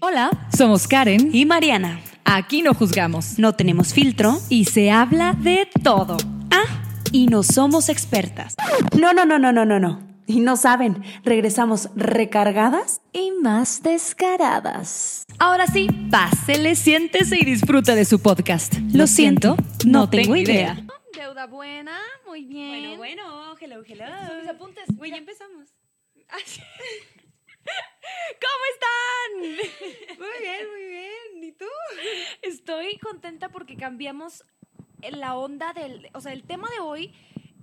Hola, somos Karen y Mariana. Aquí no juzgamos. No tenemos filtro y se habla de todo. Ah, y no somos expertas. No, no, no, no, no, no, no. Y no saben, regresamos recargadas y más descaradas. Ahora sí, pásele, siéntese y disfruta de su podcast. Lo, siento, no, tengo, idea. Deuda buena, muy bien. Bueno, bueno, hello, hello. Mis apuntes. Güey, ya empezamos. ¿Cómo están? Muy bien, muy bien. ¿Y tú? Estoy contenta porque cambiamos la onda del, o sea, el tema de hoy,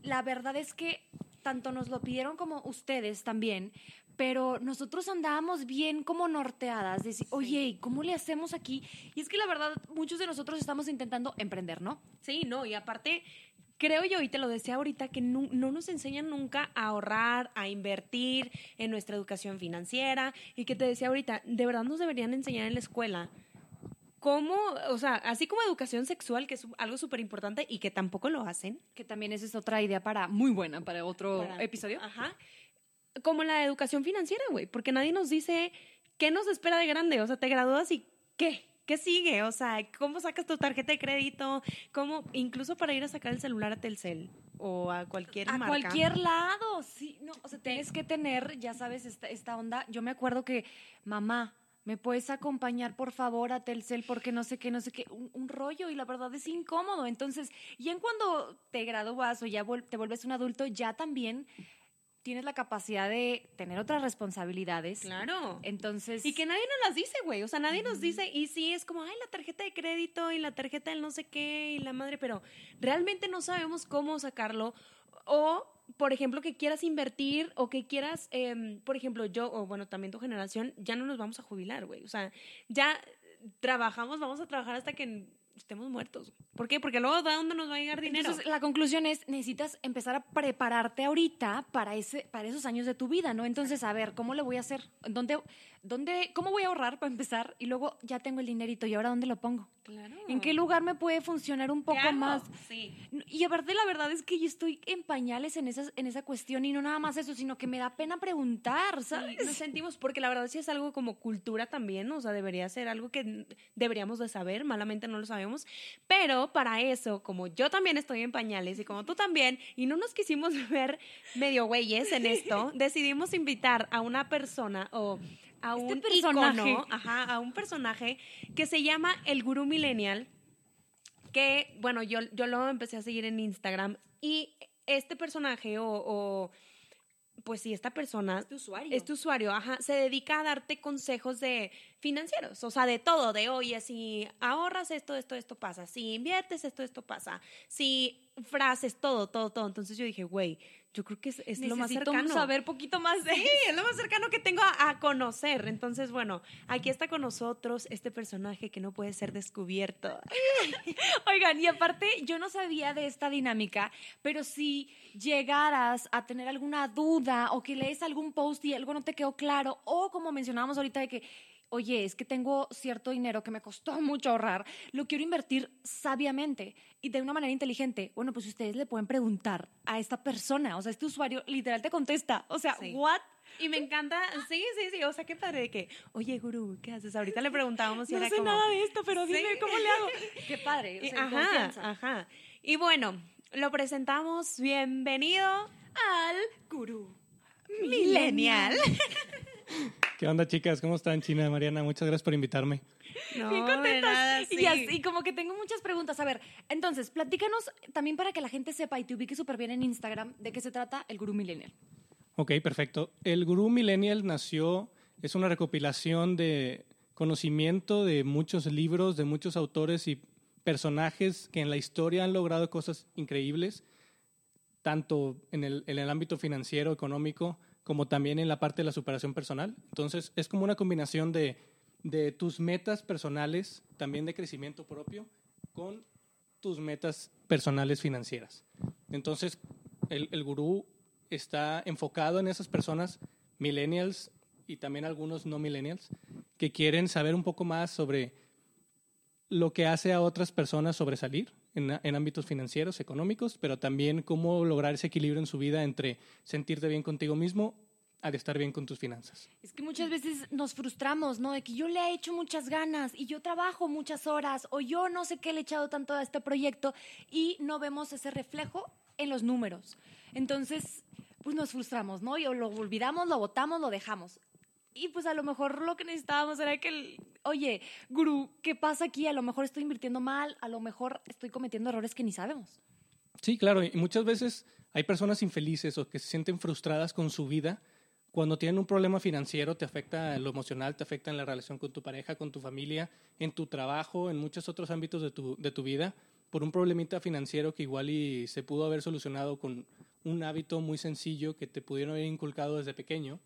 la verdad es que tanto nos lo pidieron como ustedes también, pero nosotros andábamos bien como norteadas, decir, oye, ¿cómo le hacemos aquí? Y es que la verdad, muchos de nosotros estamos intentando emprender, ¿no? Sí, no, y aparte, creo yo, y te lo decía ahorita, que no, no, nos enseñan nunca a ahorrar, a invertir en nuestra educación financiera, y que te decía ahorita, de verdad nos deberían enseñar en la escuela cómo, o sea, así como educación sexual, que es algo súper importante y que tampoco lo hacen. Que también esa es otra idea para, muy buena para otro episodio. Ajá. Como la educación financiera, güey, porque nadie nos dice qué nos espera de grande, o sea, te gradúas y qué. ¿Qué sigue? O sea, ¿cómo sacas tu tarjeta de crédito? ¿Cómo, incluso para ir a sacar el celular a Telcel o a cualquier a cualquier lado, sí. No, o sea, tienes que tener, ya sabes, esta, esta onda. Yo me acuerdo que, mamá, ¿me puedes acompañar por favor a Telcel? Porque no sé qué, no sé qué, un, rollo y la verdad es incómodo. Entonces, y en cuando te gradúas o ya te vuelves un adulto, ya también tienes la capacidad de tener otras responsabilidades. Claro. Entonces. Y que nadie nos las dice, güey. O sea, nadie nos dice, y sí, es como, ay, la tarjeta de crédito y la tarjeta del no sé qué y la madre, pero realmente no sabemos cómo sacarlo. O por ejemplo, que quieras invertir o que quieras, em, por ejemplo, yo, o bueno, también tu generación, ya no nos vamos a jubilar, güey. O sea, ya trabajamos, vamos a trabajar hasta que estemos muertos. ¿Por qué? Porque luego, ¿de dónde nos va a llegar dinero? Entonces, la conclusión es, necesitas empezar a prepararte ahorita para, ese, para esos años de tu vida, ¿no? Entonces, a ver, ¿cómo le voy a hacer? ¿Dónde, dónde, ¿Cómo voy a ahorrar para empezar? Y luego ya tengo el dinerito, ¿y ahora dónde lo pongo? Claro. ¿En qué lugar me puede funcionar un poco más? Sí. Y aparte, la verdad es que yo estoy en pañales en, esas, en esa cuestión y no nada más eso, sino que me da pena preguntar, ¿sabes? nos sentimos, porque la verdad sí es algo como cultura también, o sea, debería ser algo que deberíamos de saber, malamente no lo sabemos, pero para eso, como yo también estoy en pañales y como tú también, y no nos quisimos ver medio güeyes en esto, decidimos invitar a una persona o a este un personaje. ajá, a un personaje que se llama el Gurú Millennial, que, bueno, yo, yo lo empecé a seguir en Instagram y este personaje o, pues sí, esta persona. Es tu usuario. Es tu usuario, ajá. Se dedica a darte consejos de financieros, o sea, de todo, de oye, si ahorras esto, esto, esto pasa. Si inviertes esto, esto pasa. Si frases, todo, todo, todo. Entonces yo dije, güey, yo creo que es, lo más cercano. saber poquito más de Sí, es lo más cercano que tengo a, conocer. Entonces, bueno, aquí está con nosotros este personaje que no puede ser descubierto. Oigan, y aparte, yo no sabía de esta dinámica, pero si llegaras a tener alguna duda o que lees algún post y algo no te quedó claro, o como mencionábamos ahorita de que oye, es que tengo cierto dinero que me costó mucho ahorrar, lo quiero invertir sabiamente y de una manera inteligente. Bueno, pues ustedes le pueden preguntar a esta persona, o sea, este usuario literal te contesta, o sea, ¿what? Y me encanta, sí, sí, sí, o sea, qué padre de que, oye, gurú, ¿qué haces? Ahorita le preguntábamos si no era sé nada de esto, pero dime cómo le hago. qué padre, o sea, ajá, ajá. Y bueno, lo presentamos, bienvenido al gurú millennial. ¿Qué onda, chicas? ¿Cómo están, China, Mariana? Muchas gracias por invitarme. No, Bien contentas. Y, así, como que tengo muchas preguntas. A ver, entonces, platícanos también para que la gente sepa y te ubique súper bien en Instagram de qué se trata el Gurú Millennial. Ok, perfecto. El Gurú Millennial nació, es una recopilación de conocimiento de muchos libros, de muchos autores y personajes que en la historia han logrado cosas increíbles, tanto en el, en el ámbito financiero, económico, como también en la parte de la superación personal. Entonces, es como una combinación de, de tus metas personales, también de crecimiento propio, con tus metas personales financieras. Entonces, el, el gurú está enfocado en esas personas, millennials y también algunos no millennials, que quieren saber un poco más sobre lo que hace a otras personas sobresalir en, en, ámbitos financieros, económicos, pero también cómo lograr ese equilibrio en su vida entre sentirte bien contigo mismo al estar bien con tus finanzas. Es que muchas veces nos frustramos, ¿no? De que yo le he hecho muchas ganas y yo trabajo muchas horas o yo no sé qué le he echado tanto a este proyecto y no vemos ese reflejo en los números. Entonces, pues nos frustramos, ¿no? Y o lo olvidamos, lo votamos, lo dejamos. Y pues a lo mejor lo que necesitábamos era que, el, oye, gurú, ¿qué pasa aquí? A lo mejor estoy invirtiendo mal, a lo mejor estoy cometiendo errores que ni sabemos. Sí, claro, y muchas veces hay personas infelices o que se sienten frustradas con su vida. Cuando tienen un problema financiero, te afecta en lo emocional, te afecta en la relación con tu pareja, con tu familia, en tu trabajo, en muchos otros ámbitos de tu, de tu vida, por un problemita financiero que igual y se pudo haber solucionado con un hábito muy sencillo que te pudieron haber inculcado desde pequeño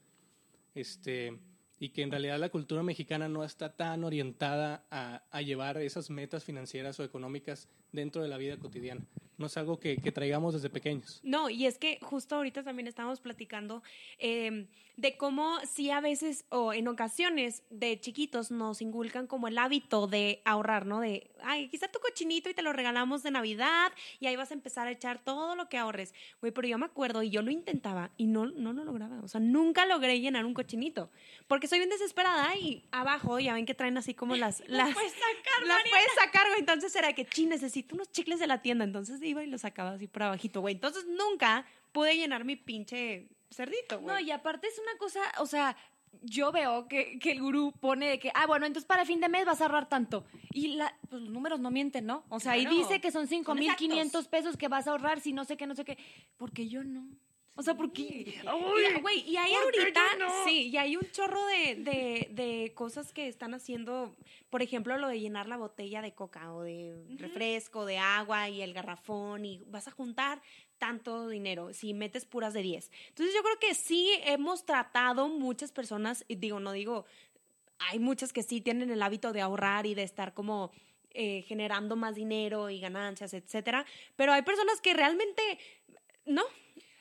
este, y que en realidad la cultura mexicana no está tan orientada a, a, llevar esas metas financieras o económicas dentro de la vida cotidiana. No es algo que, que traigamos desde pequeños. No, y es que justo ahorita también estábamos platicando eh, de cómo sí a veces o en ocasiones de chiquitos nos inculcan como el hábito de ahorrar, ¿no? De, ay, quizá tu cochinito y te lo regalamos de Navidad y ahí vas a empezar a echar todo lo que ahorres. Güey, pero yo me acuerdo y yo lo intentaba y no, no lo lograba. O sea, nunca logré llenar un cochinito porque soy bien desesperada y abajo ya ven que traen así como las... las la puedes sacar, La puedes sacar, güey. Entonces era que, chin, necesito unos chicles de la tienda. Entonces iba y los sacaba así por abajito, güey. Entonces nunca pude llenar mi pinche cerdito, güey. No, y aparte es una cosa, o sea, yo veo que, que, el gurú pone de que, ah, bueno, entonces para fin de mes vas a ahorrar tanto. Y la, pues, los números no mienten, ¿no? O sea, Claro. y dice que son Son 5.500 pesos que vas a ahorrar si no sé qué, no sé qué. Porque yo no. O sea, porque... Güey, y hay ¿por qué ahorita, no? sí, y hay un chorro de, de, de cosas que están haciendo, por ejemplo, lo de llenar la botella de coca o de refresco, de agua y el garrafón y vas a juntar tanto dinero si metes puras de 10. Entonces yo creo que sí hemos tratado muchas personas, y digo, no digo, hay muchas que sí tienen el hábito de ahorrar y de estar como eh, generando más dinero y ganancias, etcétera, pero hay personas que realmente, no.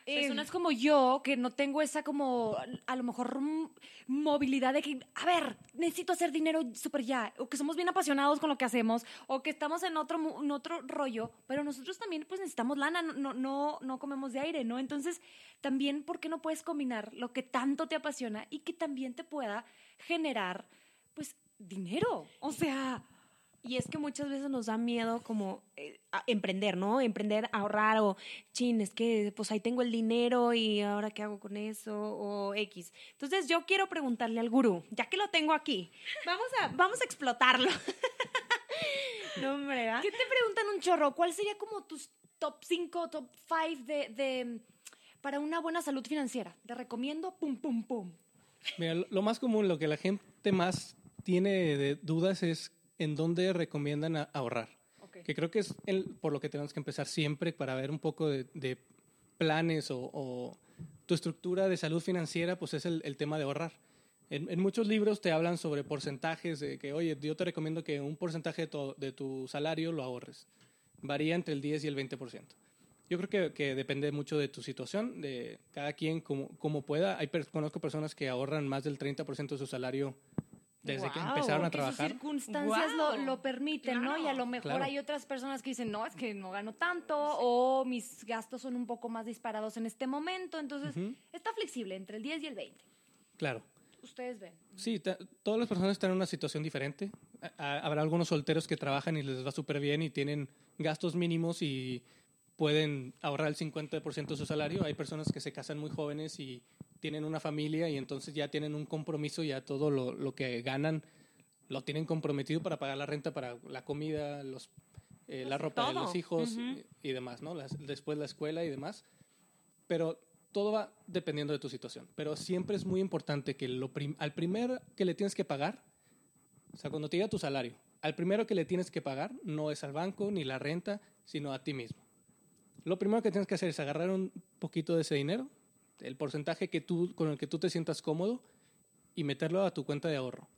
Eh, Personas como yo, que no tengo esa como, a lo mejor, movilidad de que, a ver, necesito hacer dinero súper ya, o que somos bien apasionados con lo que hacemos, o que estamos en otro, en otro rollo, pero nosotros también pues necesitamos lana, no, no, no comemos de aire, ¿no? Entonces, también, ¿por qué no puedes combinar lo que tanto te apasiona y que también te pueda generar, pues, dinero? O sea, Y es que muchas veces nos da miedo como eh, a- emprender, ¿no? Emprender, ahorrar o, chin, es que pues ahí tengo el dinero y ahora qué hago con eso o X. Entonces yo quiero preguntarle al gurú, ya que lo tengo aquí, vamos a, vamos a explotarlo. no, hombre, ¿verdad? ¿Qué te preguntan un chorro? ¿Cuál sería como tus top 5, top 5 de, de para una buena salud financiera? Te recomiendo, pum, pum, pum. Mira, lo, lo más común, lo que la gente más tiene de dudas es en dónde recomiendan ahorrar. Ok. Que creo que es el- por lo que tenemos que empezar siempre para ver un poco de, de planes o, o tu estructura de salud financiera, pues es el, el tema de ahorrar. En, en muchos libros te hablan sobre porcentajes, de que, oye, yo te recomiendo que un porcentaje de tu, de tu salario lo ahorres. Varía entre el 10 y el 20%. Yo creo que, que depende mucho de tu situación, de cada quien como, como pueda. Hay conozco personas que ahorran más del 30% de su salario desde que Guau, empezaron a Porque sus trabajar. circunstancias Guau. lo, lo permiten, ¿no? Y a Claro. lo mejor Claro. hay otras personas que dicen, no, es que no gano tanto o mis gastos son un poco más disparados en este momento. Entonces, Ujú. está flexible entre el 10 y el 20. Claro. Ustedes ven. Sí, todas las personas están en una situación diferente. A- habrá algunos solteros que trabajan y les va súper bien y tienen gastos mínimos y pueden ahorrar el 50% de su salario. Hay personas que se casan muy jóvenes y tienen una familia y entonces ya tienen un compromiso, ya todo lo, lo que ganan lo tienen comprometido para pagar la renta, para la comida, los, eh, la ropa de los hijos y demás, ¿no? Las- después la escuela y demás. Pero todo va dependiendo de tu situación. Pero siempre es muy importante que lo prim- al primer que le tienes que pagar, o sea, cuando te llega tu salario, al primero que le tienes que pagar no es al banco ni la renta, sino a ti mismo. Lo primero que tienes que hacer es agarrar un poquito de ese dinero, el porcentaje que tú, con el que tú te sientas cómodo y meterlo a tu cuenta de ahorro.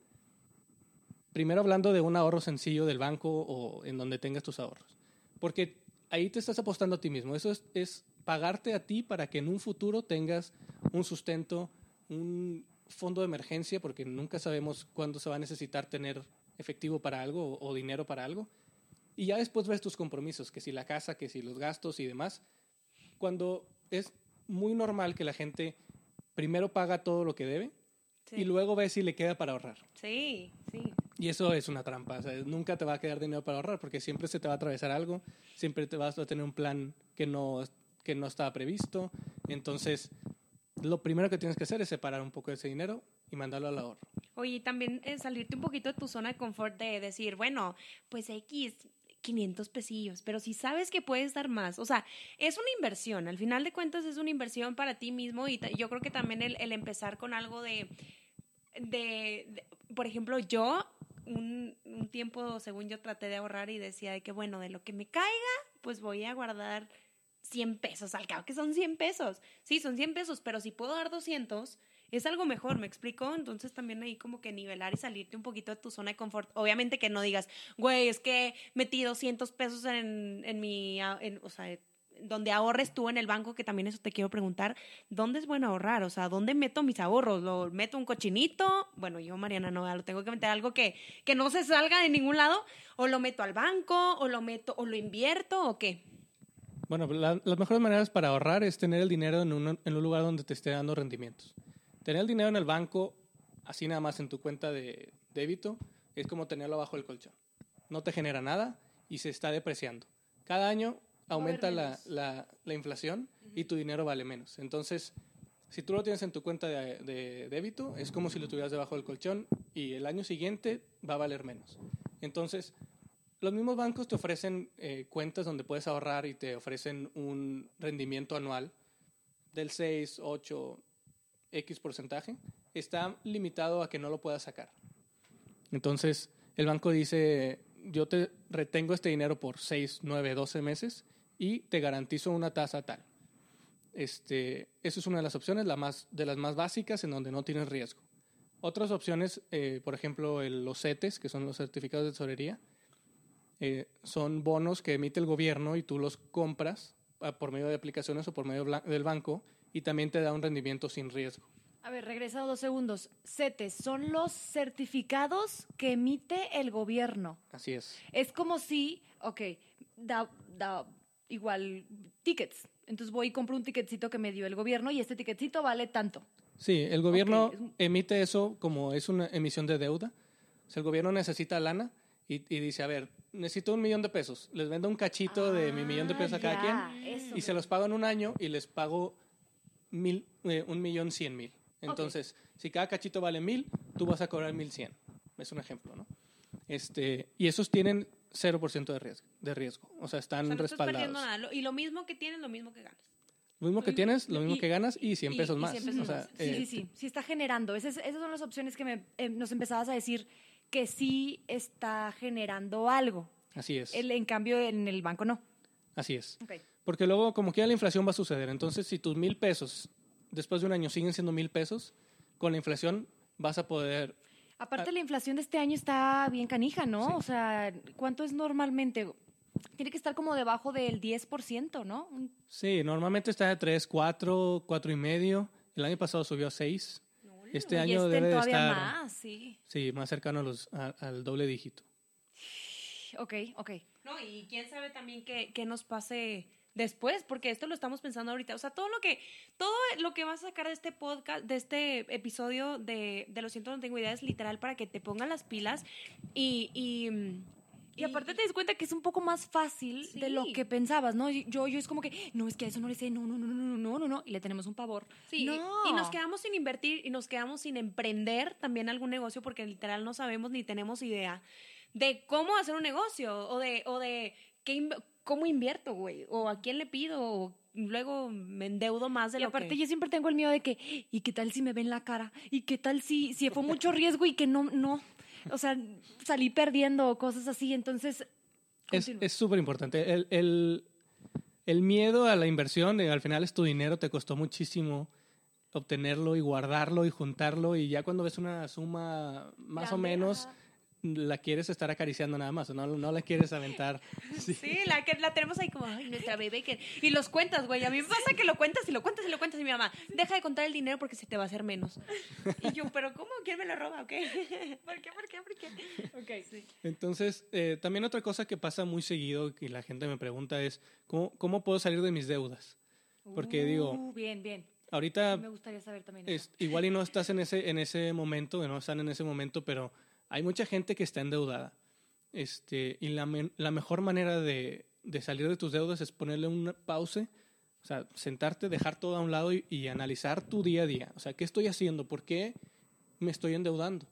Primero hablando de un ahorro sencillo del banco o en donde tengas tus ahorros. Porque ahí te estás apostando a ti mismo. Eso es, pagarte a ti para que en un futuro tengas un sustento, un fondo de emergencia, porque nunca sabemos cuándo se va a necesitar tener efectivo para algo o, o dinero para algo. Y ya después ves tus compromisos, que si la casa, que si los gastos y demás. Cuando es muy normal que la gente primero paga todo lo que debe Sí. y luego ve si le queda para ahorrar. Sí, sí. Y eso es una trampa. o sea, nunca te va a quedar dinero para ahorrar porque siempre se te va a atravesar algo, siempre te vas a tener un plan que no, que no estaba previsto. Entonces, lo primero que tienes que hacer es separar un poco de ese dinero y mandarlo al ahorro. Oye, y también eh, salirte un poquito de tu zona de confort de decir, bueno, pues X, 500 pesillos, pero si sabes que puedes dar más, o sea, es una inversión, al final de cuentas es una inversión para ti mismo y yo creo que también el, empezar con algo de, de, de- por ejemplo, yo un, un tiempo, según yo, traté de ahorrar y decía de que, bueno, de lo que me caiga, pues voy a guardar 100 pesos, al cabo que son 100 pesos. Sí, son 100 pesos, pero si puedo dar 200, es algo mejor, ¿me explico? Entonces también ahí como que nivelar y salirte un poquito de tu zona de confort. Obviamente que no digas, güey, es que metí 200 pesos en, en mi, en- o sea, donde ahorres tú en el banco, que también eso te quiero preguntar, ¿dónde es bueno ahorrar? O sea, ¿dónde meto mis ahorros? ¿Lo meto un cochinito? Bueno, yo, Mariana, no, lo tengo que meter algo que, que no se salga de ningún lado, o lo meto al banco, o lo meto, o lo invierto, o qué. Bueno, la- las mejores maneras para ahorrar es tener el dinero en un, en un lugar donde te esté dando rendimientos. Tener el dinero en el banco, así nada más en tu cuenta de débito, es como tenerlo abajo del colchón. No te genera nada y se está depreciando. Cada año aumenta la, la- la inflación y tu dinero vale menos. Entonces, si tú lo tienes en tu cuenta de, de débito, es como si lo tuvieras debajo del colchón y el año siguiente va a valer menos. Entonces, los mismos bancos te ofrecen eh, cuentas donde puedes ahorrar y te ofrecen un rendimiento anual del 6, 8, X porcentaje. Está limitado a que no lo puedas sacar. Entonces, el banco dice, yo te retengo este dinero por 6, 9, 12 meses y te garantizo una tasa tal. Este, eso es una de las opciones, la más, de las más básicas en donde no tienes riesgo. Otras opciones, eh, por ejemplo, los CETES, que son los certificados de tesorería, eh, son bonos que emite el gobierno y tú los compras ah, por medio de aplicaciones o por medio del banco y también te da un rendimiento sin riesgo. A ver, regresado dos segundos. CETES son los certificados que emite el gobierno. Así es. Es como si, ok, da, da igual tickets. Entonces voy y compro un ticketcito que me dio el gobierno y este ticketcito vale tanto. Sí, el gobierno Ok, es un- emite eso como es una emisión de deuda. O sea, el gobierno necesita lana y, y dice, a ver, necesito un millón de pesos. Les vendo un cachito de mi millón de pesos a cada Ah, quien ya, eso. y se los pago en un año y les pago mil, eh, un millón cien mil. Entonces, si cada cachito vale mil, tú vas a cobrar mil cien. Es un ejemplo, ¿no? Este, y esos tienen 0% de riesgo, de riesgo. O sea, están O sea, no estás respaldados. perdiendo nada. Y lo mismo que tienes, lo mismo que ganas. Lo mismo que tienes, lo mismo Y- que ganas y 100 y- pesos y más. 100 pesos O sea, más. Sí, eh, sí, sí. Sí está generando. Esas, esas son las opciones que me- eh, nos empezabas a decir que sí está generando algo. Así es. El- en cambio, en el banco no. Así es. Ok. Porque luego, como que la inflación va a suceder. Entonces, si tus mil pesos después de un año siguen siendo mil pesos, con la inflación vas a poder. Aparte, Ah. la inflación de este año está bien canija, ¿no? Sí. O sea, ¿cuánto es normalmente? Tiene que estar como debajo del 10%, ¿no? Sí, normalmente está de 3, 4, 4 y medio. El año pasado subió a 6. Este y año debe de estar. más, sí. Sí, más cercano a los, a- al doble dígito. Ok, ok. No, y quién sabe también qué, qué nos pase después, porque esto lo estamos pensando ahorita. O sea, todo lo que, todo lo que vas a sacar de este podcast, de este episodio de, de Lo siento, no tengo idea, es literal para que te pongan las pilas y, y mm, y, aparte te das cuenta que es un poco más fácil de lo que pensabas, ¿no? Yo, yo es como que, no, es que a eso no le sé, no, no, no, no, no, no, no, no y le tenemos un pavor. Sí, y, y, nos quedamos sin invertir y nos quedamos sin emprender también algún negocio porque literal no sabemos ni tenemos idea de cómo hacer un negocio o de, o de qué cómo invierto, güey, o a quién le pido, o luego me endeudo más de Y lo aparte que... yo siempre tengo el miedo de que, ¿y qué tal si me ven la cara? ¿Y qué tal si, si fue mucho riesgo y que no, no, o sea, salí perdiendo o cosas así? Entonces, Es continúa. es súper importante. El, el, el miedo a la inversión, eh, al final es tu dinero, te costó muchísimo obtenerlo y guardarlo y juntarlo y ya cuando ves una suma más o menos ajá. La quieres estar acariciando nada más, no, no la quieres aventar. Sí. Sí, la que la tenemos ahí como, ay, nuestra bebé. Que... Y los cuentas, güey. A mí me pasa que lo cuentas y lo cuentas y lo cuentas y mi mamá, deja de contar el dinero porque se te va a hacer menos. Y yo, pero ¿cómo? ¿Quién me lo roba o qué? ¿Por qué? ¿Por qué? ¿Por qué? Ok. Sí. Entonces, eh, también otra cosa que pasa muy seguido y la gente me pregunta es, ¿cómo, cómo puedo salir de mis deudas? Porque digo, Uh, bien, bien. ahorita Me gustaría saber también. eso. es, igual y no estás en ese, en ese momento, no están en ese momento, pero hay mucha gente que está endeudada. Este, y la, la mejor manera de, de salir de tus deudas es ponerle una pausa, o sea, sentarte, dejar todo a un lado y, y analizar tu día a día. O sea, ¿qué estoy haciendo? ¿Por qué me estoy endeudando?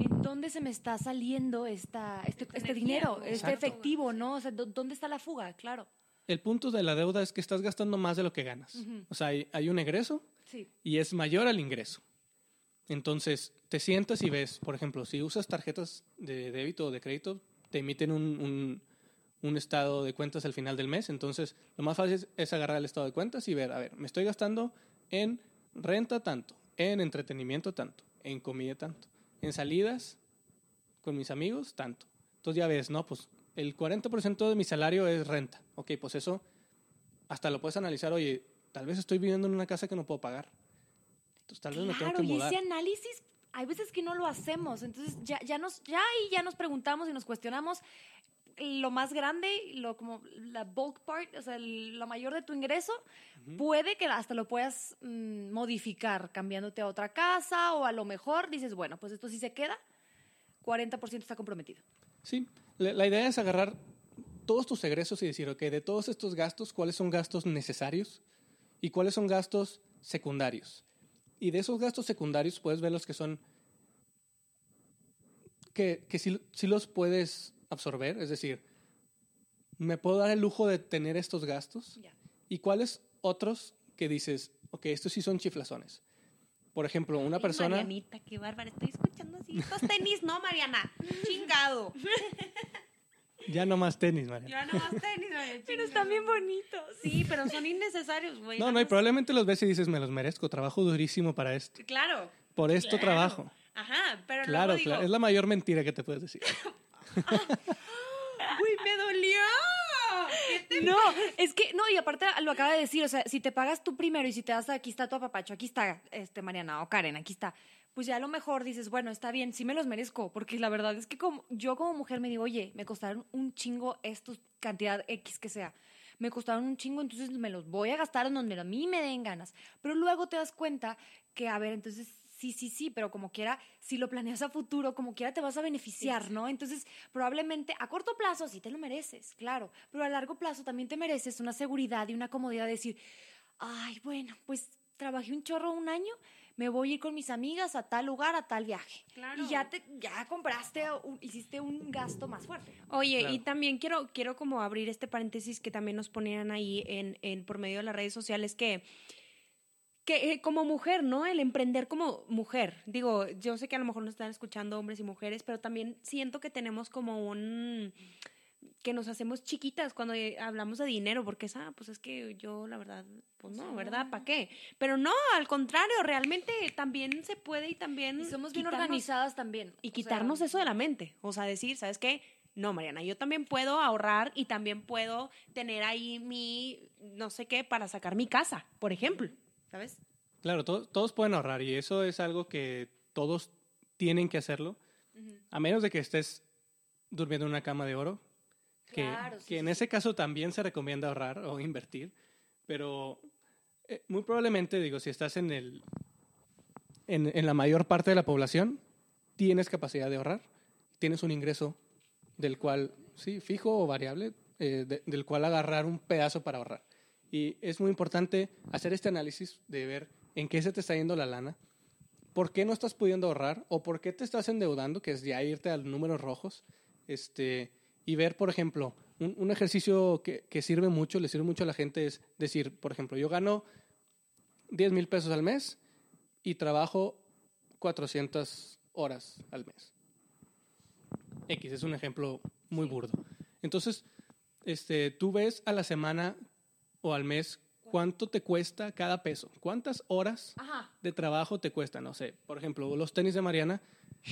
¿En dónde se me está saliendo esta, este, este dinero, este efectivo, ¿no? O sea, ¿dó- ¿dónde está la fuga? Claro. El punto de la deuda es que estás gastando más de lo que ganas. Ujú. O sea, hay, hay un egreso Sí. y es mayor al ingreso. Entonces, te sientas y ves, por ejemplo, si usas tarjetas de débito o de crédito, te emiten un, un- estado de cuentas al final del mes. Entonces, lo más fácil es, es agarrar el estado de cuentas y ver, a ver, me estoy gastando en renta tanto, en entretenimiento tanto, en comida tanto, en salidas con mis amigos tanto. Entonces ya ves, no, pues el 40% de mi salario es renta. Ok, pues eso hasta lo puedes analizar, oye, tal vez estoy viviendo en una casa que no puedo pagar. Entonces tal vez me tengo Claro, que y mudar. ese análisis hay veces que no lo hacemos. Entonces ya, ya nos, ya ahí ya nos preguntamos y nos cuestionamos lo más grande, lo como la bulk part, o sea, el- lo mayor de tu ingreso, puede que hasta lo puedas mm, modificar cambiándote a otra casa o a lo mejor dices, bueno, pues esto sí se queda, 40% está comprometido. Sí, la, la idea es agarrar todos tus egresos y decir, ok, de todos estos gastos, ¿cuáles son gastos necesarios y cuáles son gastos secundarios? Y de esos gastos secundarios puedes ver los que son, que, que sí, sí los puedes absorber, es decir, ¿me puedo dar el lujo de tener estos gastos? ¿Y cuáles otros que dices, ok, estos sí son chiflazones? Por ejemplo, una Ay, persona... Marianita, qué bárbara. Estoy escuchando así. Estos tenis, no, Mariana. Chingado. Ya no más tenis, María. Ya no más tenis, Mariana. Pero están bien bonitos. Sí, pero son innecesarios, güey. No, no, y probablemente los ves y dices, me los merezco, trabajo durísimo para esto. Claro. Por esto claro. trabajo. Ajá, pero Claro, luego digo, claro. Es la mayor mentira que te puedes decir. uy, me dolió. ¿Qué te No, es que, no, y aparte lo acaba de decir, o sea, si te pagas tú primero y si te das, aquí está tu apapacho, aquí está, este, Mariana o Karen, aquí está, pues ya a lo mejor dices, bueno, está bien, sí me los merezco, porque la verdad es que como, yo como mujer me digo, oye, me costaron un chingo estos, cantidad X que sea, me costaron un chingo, entonces me los voy a gastar en donde a mí me den ganas, pero luego te das cuenta que, a ver, entonces sí, sí, sí, pero como quiera, si lo planeas a futuro, como quiera te vas a beneficiar, ¿no? Entonces, probablemente a corto plazo sí te lo mereces, claro, pero a largo plazo también te mereces una seguridad y una comodidad de decir, ay, bueno, pues trabajé un chorro un año, me voy a ir con mis amigas a tal lugar, a tal viaje. Claro. Y ya te ya compraste, un- hiciste un gasto más fuerte. Oye, Claro. y también quiero, quiero como abrir este paréntesis que también nos ponían ahí en, en por medio de las redes sociales que, que eh, como mujer, ¿no? El emprender como mujer. Digo, yo sé que a lo mejor nos están escuchando hombres y mujeres, pero también siento que tenemos como un que nos hacemos chiquitas cuando eh, hablamos de dinero, porque es, ah, pues es que yo la verdad, pues no, ¿verdad? ¿Para qué? Pero no, al contrario, realmente también se puede y también... Y somos bien organizadas también. y sea, quitarnos eso de la mente. O sea, decir, ¿sabes qué? No, Mariana, yo también puedo ahorrar y también puedo tener ahí mi, no sé qué, para sacar mi casa, por ejemplo. ¿Sabes? Claro, to- todos pueden ahorrar y eso es algo que todos tienen que hacerlo, a menos de que estés durmiendo en una cama de oro, que, Claro, sí, que en ese caso también se recomienda ahorrar o invertir, pero eh, muy probablemente, digo, si estás en, el, en, en la mayor parte de la población, tienes capacidad de ahorrar, tienes un ingreso del cual, sí, fijo o variable, eh, de- del cual agarrar un pedazo para ahorrar. Y es muy importante hacer este análisis de ver en qué se te está yendo la lana, por qué no estás pudiendo ahorrar o por qué te estás endeudando, que es ya irte a los números rojos, este, y ver, por ejemplo, un, un ejercicio que, que sirve mucho, le sirve mucho a la gente es decir, por ejemplo, yo gano 10 mil pesos al mes y trabajo 400 horas al mes. X es un ejemplo muy burdo. Entonces, este, tú ves a la semana o al mes cuánto te cuesta cada peso. ¿Cuántas horas Ajá. de trabajo te cuesta? No sé, por ejemplo, los tenis de Mariana.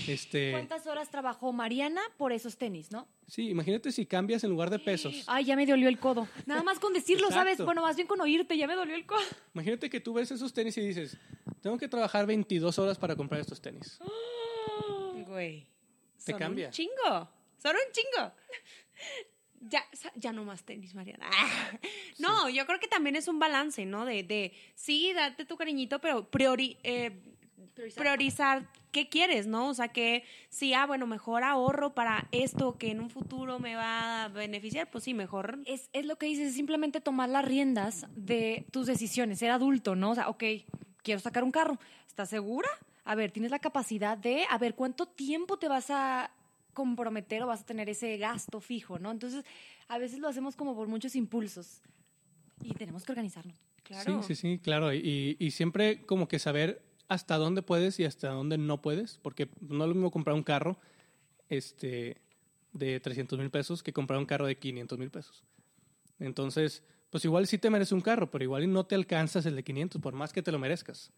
Este, ¿Cuántas horas trabajó Mariana por esos tenis, no? sí, imagínate si cambias en lugar de pesos. Ay, ya me dolió el codo. Nada más con decirlo, ¿sabes? Bueno, más bien con oírte, ya me dolió el codo. Imagínate que tú ves esos tenis y dices, tengo que trabajar 22 horas para comprar estos tenis. Güey. Te son cambia. Un chingo. Son un chingo. Ya, ya no más tenis, Mariana. Ah. No, yo creo que también es un balance, ¿no? De, de sí, date tu cariñito, pero priori, eh, priorizar qué quieres, ¿no? O sea, que sí, ah, bueno, mejor ahorro para esto que en un futuro me va a beneficiar, pues sí, mejor. Es, es lo que dices, es simplemente tomar las riendas de tus decisiones, ser adulto, ¿no? O sea, ok, quiero sacar un carro. ¿Estás segura? A ver, tienes la capacidad de, a ver, ¿cuánto tiempo te vas a comprometer o vas a tener ese gasto fijo, ¿no? Entonces, a veces lo hacemos como por muchos impulsos y tenemos que organizarnos. Claro. Sí, sí, sí, claro. Y, y siempre como que saber hasta dónde puedes y hasta dónde no puedes, porque no es lo mismo comprar un carro este, de 300 mil pesos que comprar un carro de 500 mil pesos. Entonces, pues igual sí te mereces un carro, pero igual no te alcanzas el de 500, por más que te lo merezcas.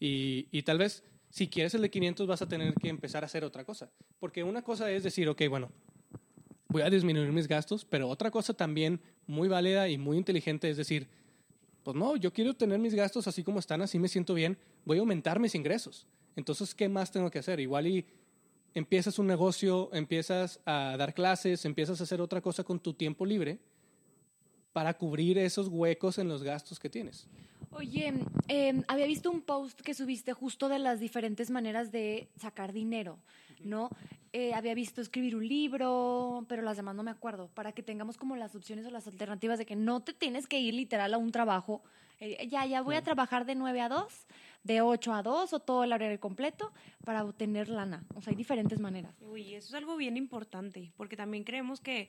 Y, y tal vez, si quieres el de 500, vas a tener que empezar a hacer otra cosa. Porque una cosa es decir, ok, bueno, voy a disminuir mis gastos, pero otra cosa también muy válida y muy inteligente es decir, pues no, yo quiero tener mis gastos así como están, así me siento bien, voy a aumentar mis ingresos. Entonces, ¿qué más tengo que hacer? Igual y empiezas un negocio, empiezas a dar clases, empiezas a hacer otra cosa con tu tiempo libre para cubrir esos huecos en los gastos que tienes. Oye, eh, había visto un post que subiste justo de las diferentes maneras de sacar dinero, ¿no? Eh, había visto escribir un libro, pero las demás no me acuerdo, para que tengamos como las opciones o las alternativas de que no te tienes que ir literal a un trabajo. eh, ya, ya voy a trabajar de 9 a 2, de 8 a 2 o todo el horario completo para obtener lana. O sea, hay diferentes maneras. Uy, eso es algo bien importante, porque también creemos que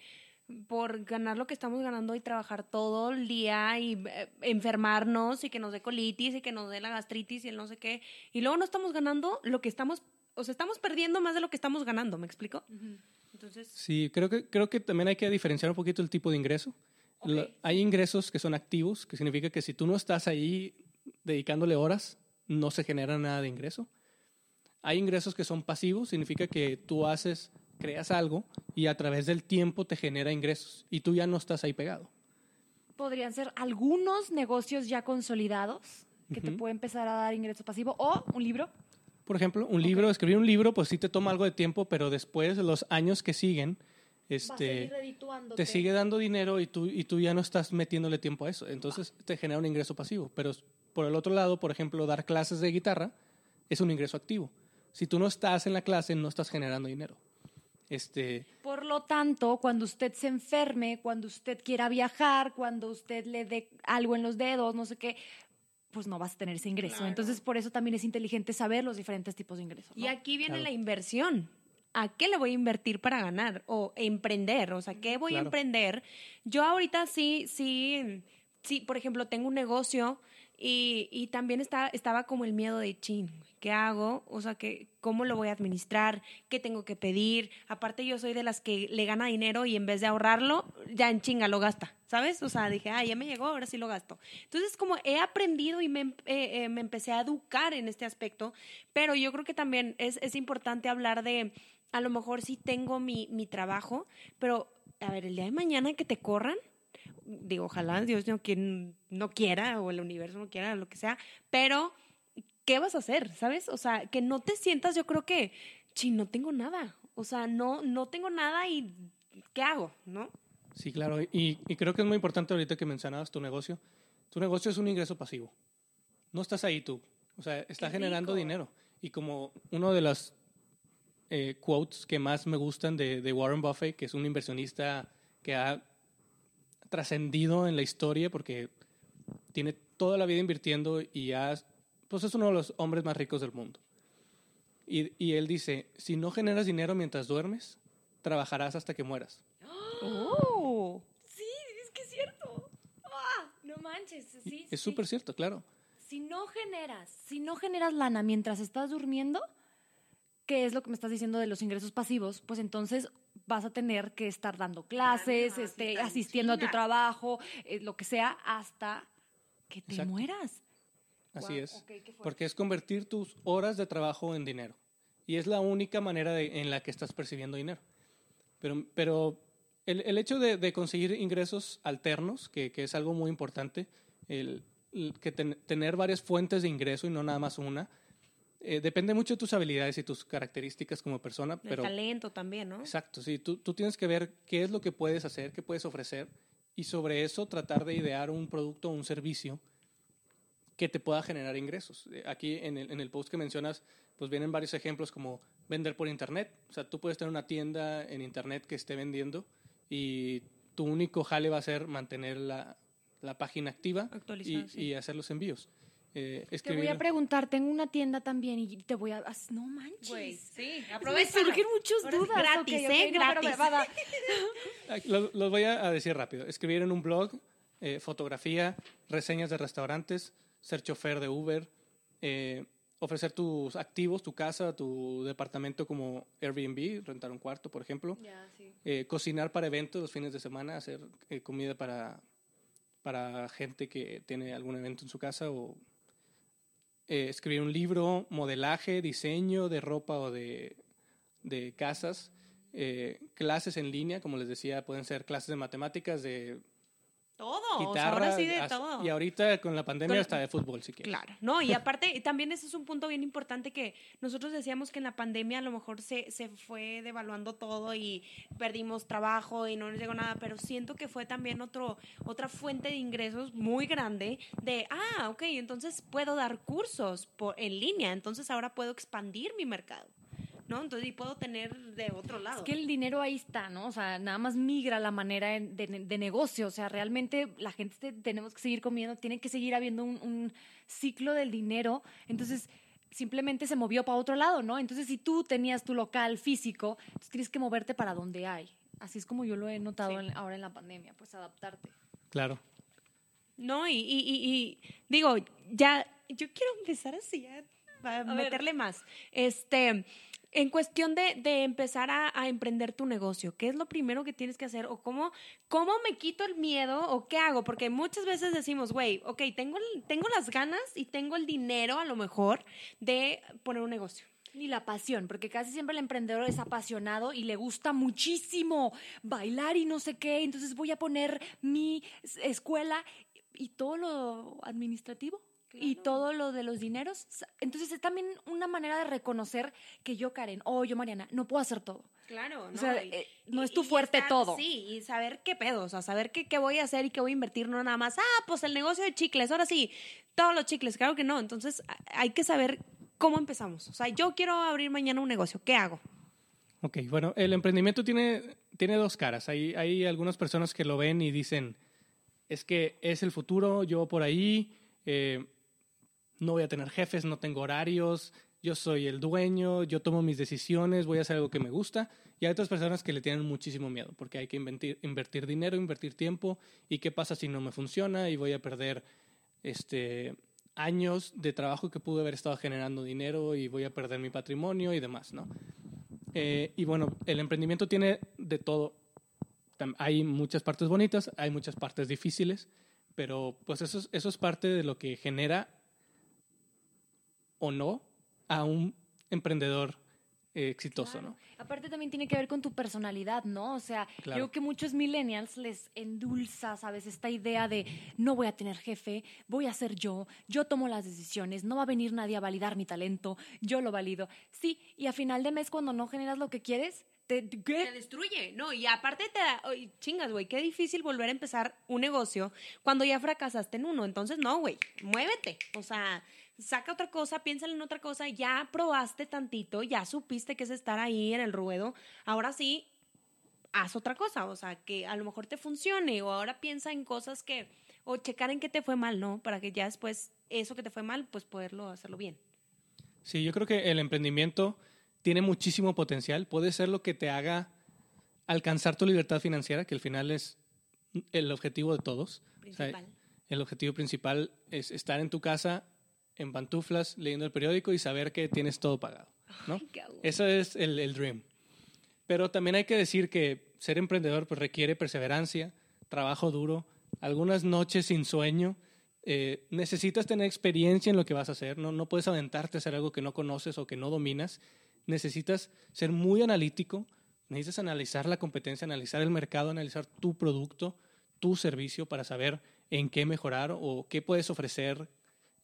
por ganar lo que estamos ganando y trabajar todo el día y eh, enfermarnos y que nos dé colitis y que nos dé la gastritis y el no sé qué, y luego no estamos ganando lo que estamos, o sea, estamos perdiendo más de lo que estamos ganando, ¿me explico? Entonces, Sí, creo que, creo que también hay que diferenciar un poquito el tipo de ingreso. Lo- hay ingresos que son activos, que significa que si tú no estás ahí dedicándole horas, no se genera nada de ingreso. Hay ingresos que son pasivos, significa que tú haces, creas algo y a través del tiempo te genera ingresos y tú ya no estás ahí pegado. Podrían ser algunos negocios ya consolidados que te puede empezar a dar ingreso pasivo o un libro. Por ejemplo, un libro, escribir un libro, pues sí te toma algo de tiempo, pero después, los años que siguen, este, te sigue dando dinero y tú, y tú ya no estás metiéndole tiempo a eso. Entonces te genera un ingreso pasivo. Pero por el otro lado, por ejemplo, dar clases de guitarra es un ingreso activo. Si tú no estás en la clase, no estás generando dinero. Este, Por lo tanto, cuando usted se enferme, cuando usted quiera viajar, cuando usted le dé algo en los dedos, no sé qué, pues no vas a tener ese ingreso. Entonces, por eso también es inteligente saber los diferentes tipos de ingresos. ¿no? y aquí viene Claro. la inversión. ¿A qué le voy a invertir para ganar? O emprender, o sea, ¿qué voy a emprender? Yo ahorita sí, sí, sí, por ejemplo, tengo un negocio y, y también está, estaba como el miedo de, chin, ¿qué hago? O sea, que, ¿cómo lo voy a administrar? ¿Qué tengo que pedir? Aparte yo soy de las que le gana dinero y en vez de ahorrarlo, ya en chinga lo gasta, ¿sabes? O sea, dije, ah, ya me llegó, ahora sí lo gasto. Entonces, como he aprendido y me, em- eh, eh, me empecé a educar en este aspecto, pero yo creo que también es, es importante hablar de, a lo mejor sí tengo mi, mi trabajo, pero, a ver, el día de mañana que te corran, digo, ojalá Dios no, quien, no quiera o el universo no quiera, lo que sea, pero ¿qué vas a hacer? ¿Sabes? O sea, que no te sientas, yo creo que, sí, no tengo nada. O sea, no, no tengo nada y ¿qué hago? ¿No? sí, claro. Y, y creo que es muy importante ahorita que mencionabas tu negocio. Tu negocio es un ingreso pasivo. No estás ahí tú. O sea, está Qué generando rico. dinero. Y como uno de los eh, quotes que más me gustan de, de Warren Buffett, que es un inversionista que ha trascendido en la historia porque tiene toda la vida invirtiendo y ha, pues es uno de los hombres más ricos del mundo. Y, y él dice, si no generas dinero mientras duermes, trabajarás hasta que mueras. ¡Oh! Sí, es que es cierto. Ah, no manches, sí. Es sí. súper cierto, claro. Si no generas, si no generas lana mientras estás durmiendo, ¿qué es lo que me estás diciendo de los ingresos pasivos? Pues entonces vas a tener que estar dando clases, Claro, este, asistiendo a tu trabajo, eh, lo que sea, hasta Que te Exacto. mueras. Así Guau, es. ok, qué fuerte. Porque es convertir tus horas de trabajo en dinero. Y es la única manera de- en la que estás percibiendo dinero. Pero, pero el, el hecho de, de conseguir ingresos alternos, que, que es algo muy importante, el, el que ten- tener varias fuentes de ingreso y no nada más una, eh, depende mucho de tus habilidades y tus características como persona. El Pero, talento también, ¿no? Exacto, sí. Tú, tú tienes que ver qué es lo que puedes hacer, qué puedes ofrecer y sobre eso tratar de idear un producto o un servicio que te pueda generar ingresos. Eh, Aquí en el, en el post que mencionas, pues vienen varios ejemplos como vender por internet. O sea, tú puedes tener una tienda en internet que esté vendiendo y tu único jale va a ser mantener la, la página activa y, Actualizada, sí. y hacer los envíos. Eh, Te voy a preguntar, tengo una tienda también y te voy a... as- No manches. sí, Me surgen muchas dudas. gratis, ¿eh? Gratis. Ah, Los, los voy a decir rápido. Escribir en un blog, eh, fotografía, reseñas de restaurantes, ser chofer de Uber, eh, ofrecer tus activos, tu casa, tu departamento como Airbnb, rentar un cuarto, por ejemplo, sí. eh, cocinar para eventos los fines de semana, hacer eh, comida para, para gente que tiene algún evento en su casa o eh, escribir un libro, modelaje, diseño de ropa o de, de casas, eh, clases en línea, como les decía, pueden ser clases de matemáticas, de Todo, o sea, guitarra, ahora sí de hasta- todo. y ahorita con la pandemia Con- hasta de fútbol, si quieres. Claro, no, y aparte también ese es un punto bien importante que nosotros decíamos que en la pandemia a lo mejor se, se fue devaluando todo y perdimos trabajo y no nos llegó nada, pero siento que fue también otro, otra fuente de ingresos muy grande de, ah, ok, entonces puedo dar cursos por, en línea, entonces ahora puedo expandir mi mercado, ¿no? Entonces, y puedo tener de otro lado. Es que el dinero ahí está, ¿no? O sea, nada más migra la manera de, de negocio. O sea, realmente la gente te- tenemos que seguir comiendo, tiene que seguir habiendo un, un ciclo del dinero. Entonces, simplemente se movió para otro lado, ¿no? Entonces, si tú tenías tu local físico, entonces tienes que moverte para donde hay. Así es como yo lo he notado Sí. en- ahora en la pandemia, pues adaptarte. Claro. No, y, y- y- y digo, ya, yo quiero empezar así, a, ver. meterle más. Este, en cuestión de, de empezar a, a emprender tu negocio, ¿qué es lo primero que tienes que hacer? ¿O cómo, cómo me quito el miedo? ¿O qué hago? Porque muchas veces decimos, güey, ok, tengo, el- tengo las ganas y tengo el dinero a lo mejor de poner un negocio. Ni la pasión, porque casi siempre el emprendedor es apasionado y le gusta muchísimo bailar y no sé qué, entonces voy a poner mi escuela y todo lo administrativo y todo lo de los dineros. Entonces es también una manera de reconocer que yo, Karen, o yo, Mariana, no puedo hacer todo. Claro, O sea, Y- eh, no es tu y fuerte estar- todo. Sí, y saber qué pedo, o sea, saber qué, qué voy a hacer y qué voy a invertir, no nada más, ah, pues el negocio de chicles, ahora sí, todos los chicles, claro que no. Entonces, a- hay que saber cómo empezamos. O sea, yo quiero abrir mañana un negocio, ¿qué hago? Ok, bueno, el emprendimiento tiene, tiene dos caras. Hay, hay algunas personas que lo ven y dicen, es que es el futuro, yo por ahí, eh, no voy a tener jefes, no tengo horarios, yo soy el dueño, yo tomo mis decisiones, voy a hacer algo que me gusta. Y hay otras personas que le tienen muchísimo miedo, porque hay que invertir, invertir dinero, invertir tiempo, y qué pasa si no me funciona y voy a perder este, años de trabajo que pude haber estado generando dinero y voy a perder mi patrimonio y demás, ¿no? Eh, y bueno, el emprendimiento tiene de todo. Hay muchas partes bonitas, hay muchas partes difíciles, pero pues eso es, eso es parte de lo que genera o no a un emprendedor eh, exitoso, Claro. ¿no? Aparte también tiene que ver con tu personalidad, ¿no? O sea, Claro. creo que muchos millennials les endulza, ¿sabes? Esta idea de no voy a tener jefe, voy a ser yo, yo tomo las decisiones, no va a venir nadie a validar mi talento, yo lo valido. Sí, y a final de mes cuando no generas lo que quieres, te, destruye, ¿no? Y aparte te da, chingas, güey, qué difícil volver a empezar un negocio cuando ya fracasaste en uno. Entonces, no, güey, muévete. O sea, saca otra cosa, piénsale en otra cosa, ya probaste tantito, ya supiste que es estar ahí en el ruedo. Ahora sí, haz otra cosa, o sea, que a lo mejor te funcione, o ahora piensa en cosas que, o checar en qué te fue mal, ¿no? Para que ya después, eso que te fue mal, pues poderlo hacerlo bien. Sí, yo creo que el emprendimiento tiene muchísimo potencial. Puede ser lo que te haga alcanzar tu libertad financiera, que al final es el objetivo de todos. O sea, Principal. el objetivo principal es estar en tu casa en pantuflas leyendo el periódico y saber que tienes todo pagado. ¿no? Eso es el, el dream. Pero también hay que decir que ser emprendedor pues, requiere perseverancia, trabajo duro, algunas noches sin sueño, eh, necesitas tener experiencia en lo que vas a hacer, no, no puedes aventarte a hacer algo que no conoces o que no dominas, necesitas ser muy analítico, necesitas analizar la competencia, analizar el mercado, analizar tu producto, tu servicio para saber en qué mejorar o qué puedes ofrecer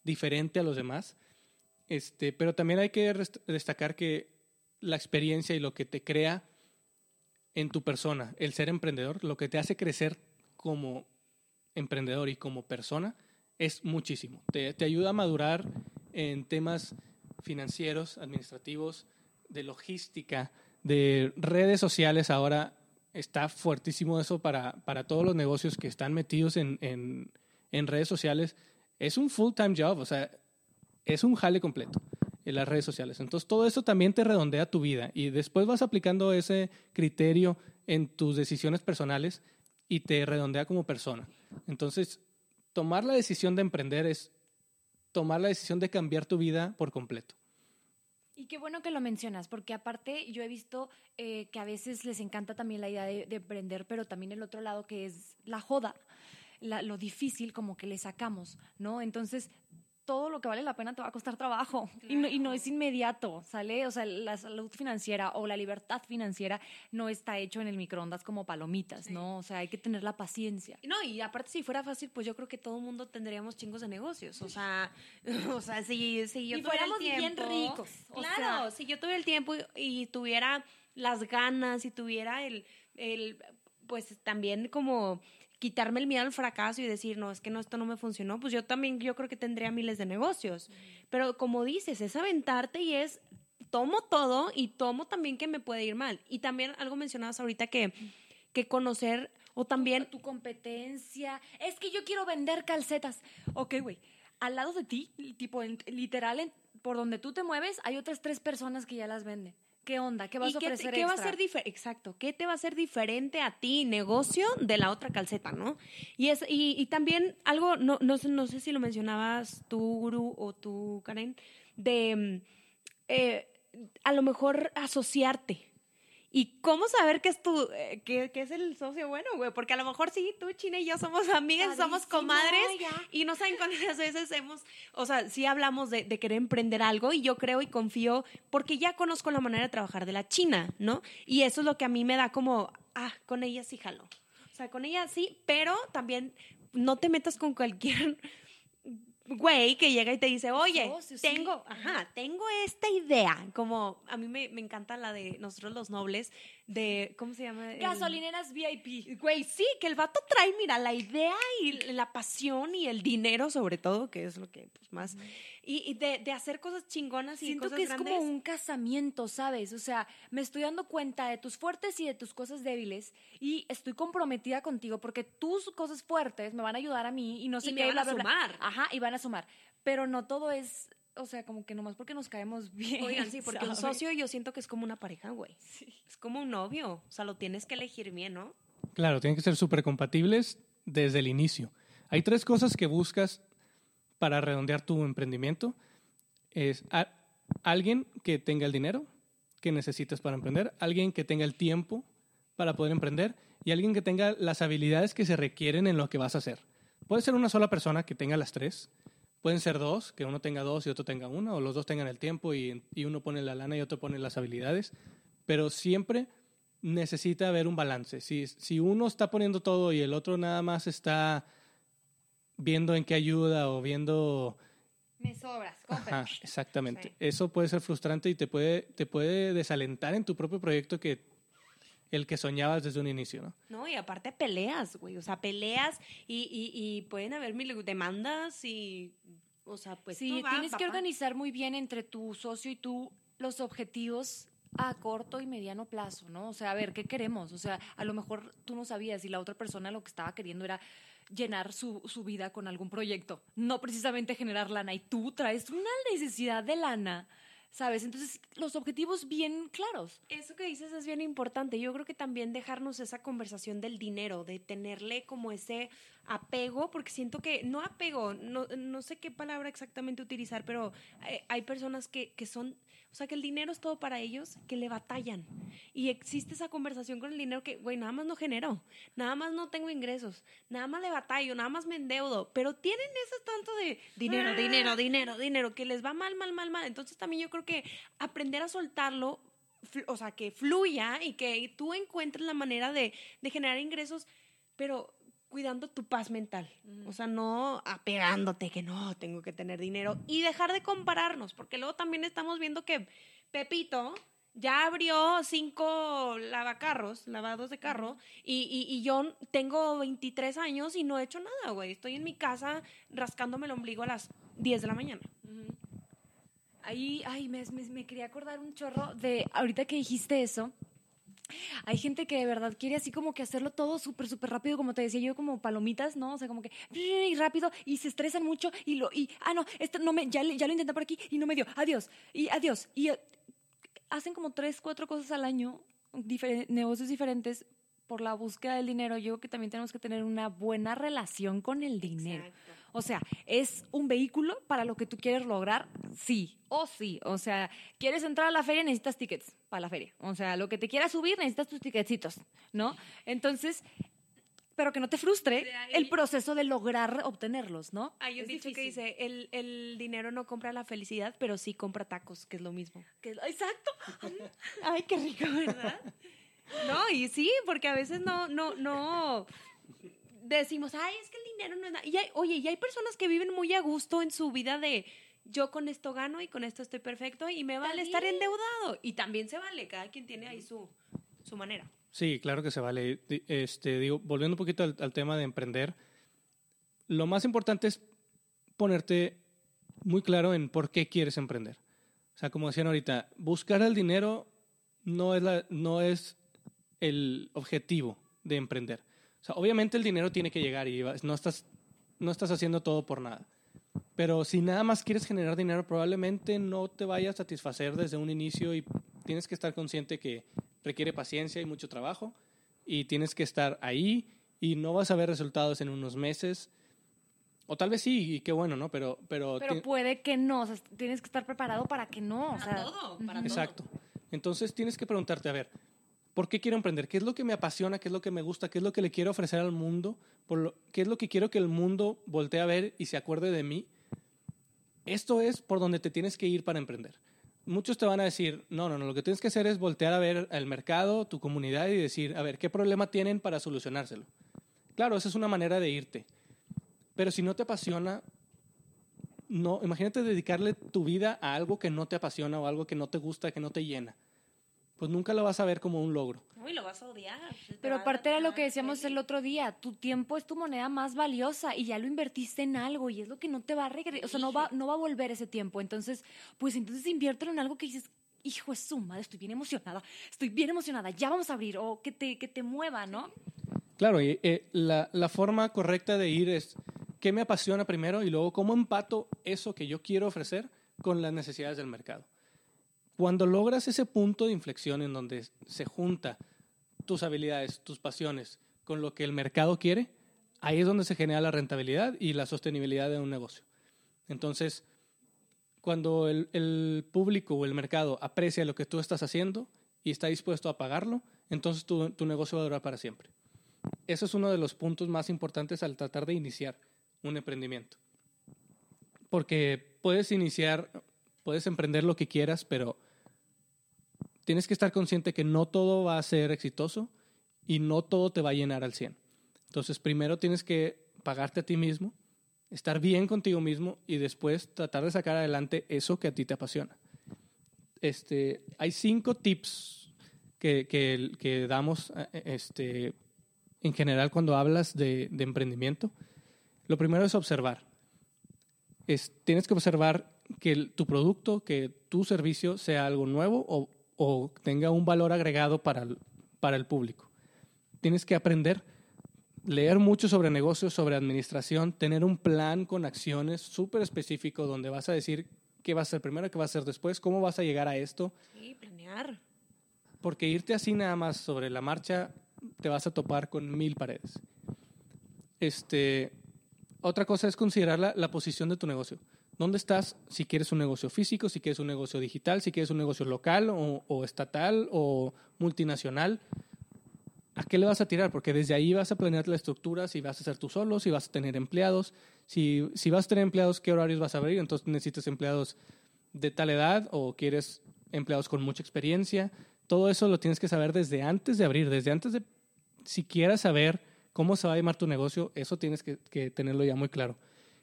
diferente a los demás. Este, pero también hay que destacar que la experiencia y lo que te crea en tu persona, el ser emprendedor, lo que te hace crecer como emprendedor y como persona, es muchísimo. Te, te ayuda a madurar en temas financieros, administrativos, de logística, de redes sociales. Ahora está fuertísimo eso para, para todos los negocios que están metidos en, en, en redes sociales. Es un full-time job, o sea, es un jale completo en las redes sociales. Entonces, todo eso también te redondea tu vida y después vas aplicando ese criterio en tus decisiones personales y te redondea como persona. Entonces, tomar la decisión de emprender es tomar la decisión de cambiar tu vida por completo. Y qué bueno que lo mencionas, porque aparte yo he visto eh, que a veces les encanta también la idea de, de, emprender, pero también el otro lado que es la joda, la, lo difícil como que le sacamos, ¿no? Entonces todo lo que vale la pena te va a costar trabajo claro. y, no, y, no, es inmediato, ¿sale? O sea, la salud financiera o la libertad financiera no está hecho en el microondas como palomitas, sí. ¿no? O sea, hay que tener la paciencia. No, y aparte si fuera fácil, pues yo creo que todo el mundo tendríamos chingos de negocios, o sea, o sea, si, si yo y fuéramos tiempo, bien ricos. Claro, sea, si yo tuviera el tiempo y, y, tuviera las ganas y tuviera el, el pues también como quitarme el miedo al fracaso y decir, no, es que no, esto no me funcionó, pues yo también, yo creo que tendría miles de negocios. Pero como dices, es aventarte y es, tomo todo y tomo también que me puede ir mal. Y también algo mencionabas ahorita que, que conocer o también... Tu competencia. Es que yo quiero vender calcetas. Ok, güey. Al lado de ti, tipo, en, literal, en, por donde tú te mueves, hay otras tres personas que ya las venden. ¿Qué onda? ¿Qué vas a ofrecer qué, qué va a ser Exacto. ¿Qué te va a hacer diferente a ti, negocio, de la otra calceta, no? Y, es, y, y también algo, no, no, no, sé si lo mencionabas tú, Guru, o tú, Karen, de eh, a lo mejor asociarte. ¿Y cómo saber que es tu, eh, que, que, es el socio bueno, güey? Porque a lo mejor sí, tú, China y yo somos amigas, somos comadres ya. y no saben cuántas veces hemos, o sea, sí hablamos de, de, querer emprender algo y yo creo y confío porque ya conozco la manera de trabajar de la China, ¿no? Y eso es lo que a mí me da como, ah, con ella sí jalo. O sea, con ella sí, pero también no te metas con cualquier güey que llega y te dice, oye, Socio, tengo, sí. ajá, tengo esta idea, como a mí me, me, encanta la de nosotros los nobles, de, ¿cómo se llama? Gasolineras VIP. Güey, sí, que el vato trae, mira, la idea y la pasión y el dinero sobre todo, que es lo que pues, más... Mm. Y, y de, de, hacer cosas chingonas y Siento cosas que es grandes. como un casamiento, ¿sabes? O sea, me estoy dando cuenta de tus fuertes y de tus cosas débiles y estoy comprometida contigo porque tus cosas fuertes me van a ayudar a mí y no sé y qué. Me van bla, a bla, sumar. Bla. Ajá, y van a sumar. Pero no todo es o sea, como que nomás porque nos caemos bien. Oigan, sí, porque ¿sabes? un socio yo siento que es como una pareja, güey. Sí. Es como un novio. O sea, lo tienes que elegir bien, ¿no? Claro, tienen que ser súper compatibles desde el inicio. Hay tres cosas que buscas para redondear tu emprendimiento. Es a, alguien que tenga el dinero que necesitas para emprender, alguien que tenga el tiempo para poder emprender y alguien que tenga las habilidades que se requieren en lo que vas a hacer. Puede ser una sola persona que tenga las tres, Pueden ser dos, que uno tenga dos y otro tenga una, o los dos tengan el tiempo y, y, uno pone la lana y otro pone las habilidades, pero siempre necesita haber un balance. Si, si uno está poniendo todo y el otro nada más está viendo en qué ayuda o viendo... Me sobras, Ajá, exactamente. Sí. Eso puede ser frustrante y te puede, te puede desalentar en tu propio proyecto que el que soñabas desde un inicio, ¿no? No, y aparte peleas, güey, o sea, peleas y, y, y pueden haber mil demandas y, o sea, pues... Sí, va, tienes papá. que organizar muy bien entre tu socio y tú los objetivos a corto y mediano plazo, ¿no? O sea, a ver, ¿qué queremos? O sea, a lo mejor tú no sabías y la otra persona lo que estaba queriendo era llenar su, su vida con algún proyecto, no precisamente generar lana, y tú traes una necesidad de lana ¿sabes? Entonces, los objetivos bien claros. Eso que dices es bien importante. Yo creo que también dejarnos esa conversación del dinero, de tenerle como ese apego, porque siento que, no apego, no, no sé qué palabra exactamente utilizar, pero hay, hay personas que, que son, O sea, que el dinero es todo para ellos, que le batallan. Y existe esa conversación con el dinero que, güey, nada más no genero, nada más no tengo ingresos, nada más le batallo, nada más me endeudo, pero tienen ese tanto de dinero, dinero, dinero, dinero, que les va mal, mal, mal, mal. Entonces también yo creo que aprender a soltarlo, o sea, que fluya y que tú encuentres la manera de, de generar ingresos, pero cuidando tu paz mental. O sea, no apegándote que no, tengo que tener dinero y dejar de compararnos, porque luego también estamos viendo que Pepito ya abrió cinco lavacarros, lavados de carro, y, y- y yo tengo 23 años y no he hecho nada, güey. Estoy en mi casa rascándome el ombligo a las 10 de la mañana. Ahí, ay, me, me- me quería acordar un chorro de, ahorita que dijiste eso, hay gente que de verdad quiere así como que hacerlo todo súper, súper rápido, como te decía yo, como palomitas, ¿no? O sea, como que y rápido y se estresan mucho y lo, y, ah, no, esto no me, ya, ya lo intenté por aquí y no me dio, adiós, y adiós. Y eh, hacen como tres, cuatro cosas al año, negocios diferentes por la búsqueda del dinero. Yo creo que también tenemos que tener una buena relación con el dinero. O sea, ¿es un vehículo para lo que tú quieres lograr? Sí, o sí. O sea, ¿quieres entrar a la feria? Necesitas tickets para la feria. O sea, lo que te quieras subir, necesitas tus ticketcitos, ¿no? Entonces, pero que no te frustre el proceso de lograr obtenerlos, ¿no? Hay un Es dicho que difícil. dice, el, el dinero no compra la felicidad, pero sí compra tacos, que es lo mismo. Que- Exacto. Ay, qué rico, ¿verdad? No, y sí, porque a veces no, no, no decimos, ay, es que el dinero no es nada. Y hay, oye, y hay personas que viven muy a gusto en su vida de yo con esto gano y con esto estoy perfecto y me vale estar endeudado. Y también se vale, cada quien tiene ahí su, su manera. Sí, claro que se vale. Este, digo, volviendo un poquito al, al tema de emprender, lo más importante es ponerte muy claro en por qué quieres emprender. O sea, como decían ahorita, buscar el dinero no es, la, no es el objetivo de emprender. O sea, obviamente el dinero tiene que llegar y no estás, no estás haciendo todo por nada. Pero si nada más quieres generar dinero, probablemente no te vaya a satisfacer desde un inicio y tienes que estar consciente que requiere paciencia y mucho trabajo y tienes que estar ahí y no vas a ver resultados en unos meses. O tal vez sí, y qué bueno, ¿no? Pero, pero, Pero puede que no. O sea, tienes que estar preparado para que no. o sea, todo, para Exacto. Entonces tienes que preguntarte, a ver, ¿por qué quiero emprender? ¿Qué es lo que me apasiona? ¿Qué es lo que me gusta? ¿Qué es lo que le quiero ofrecer al mundo? ¿Qué es lo que quiero que el mundo voltee a ver y se acuerde de mí? Esto es por donde te tienes que ir para emprender. Muchos te van a decir, no, no, no, lo que tienes que hacer es voltear a ver el mercado, tu comunidad y decir, a ver, ¿qué problema tienen para solucionárselo? Claro, esa es una manera de irte. Pero si no te apasiona, no, imagínate dedicarle tu vida a algo que no te apasiona o algo que no te gusta, que no te llena. Pues nunca lo vas a ver como un logro. Uy, lo vas a odiar. Pero aparte era lo que decíamos feliz. el otro día, tu tiempo es tu moneda más valiosa y ya lo invertiste en algo y es lo que no te va a regresar, o sea, no va, no va a volver ese tiempo. Entonces, pues entonces inviértelo en algo que dices, hijo es su madre, estoy bien emocionada, estoy bien emocionada, ya vamos a abrir, o que te, que te mueva, ¿no? Claro, y eh, la, la forma correcta de ir es qué me apasiona primero y luego cómo empato eso que yo quiero ofrecer con las necesidades del mercado. Cuando logras ese punto de inflexión en donde se junta tus habilidades, tus pasiones con lo que el mercado quiere, ahí es donde se genera la rentabilidad y la sostenibilidad de un negocio. Entonces, cuando el, público o el mercado aprecia lo que tú estás haciendo y está dispuesto a pagarlo, entonces tu, tu negocio va a durar para siempre. Eso es uno de los puntos más importantes al tratar de iniciar un emprendimiento. Porque puedes iniciar, puedes emprender lo que quieras, pero tienes que estar consciente que no todo va a ser exitoso y no todo te va a llenar al 100. Entonces, primero tienes que pagarte a ti mismo, estar bien contigo mismo y después tratar de sacar adelante eso que a ti te apasiona. Este, hay cinco tips que, que- que damos eh, este, en general cuando hablas de, de emprendimiento. Lo primero es observar. Es, tienes que observar que el- tu producto, que tu servicio sea algo nuevo o, o tenga un valor agregado para el, para el público. Tienes que aprender, leer mucho sobre negocios, sobre administración, tener un plan con acciones súper específico donde vas a decir qué va a ser primero, qué va a ser después, cómo vas a llegar a esto, Sí, planear. porque irte así nada más sobre la marcha te vas a topar con mil paredes. Este, otra cosa es considerar la, la posición de tu negocio. ¿Dónde estás si quieres un negocio físico, si quieres un negocio digital, si quieres un negocio local o, estatal o multinacional? ¿A qué le vas a tirar? Porque desde ahí vas a planear la estructura, si vas a ser tú solo, si vas a tener empleados, si, vas a tener empleados, qué horarios vas a abrir, entonces necesitas empleados de tal edad o quieres empleados con mucha experiencia. Todo eso lo tienes que saber desde antes de abrir, desde antes de siquiera saber cómo se va a llamar tu negocio, eso tienes que tenerlo ya muy claro.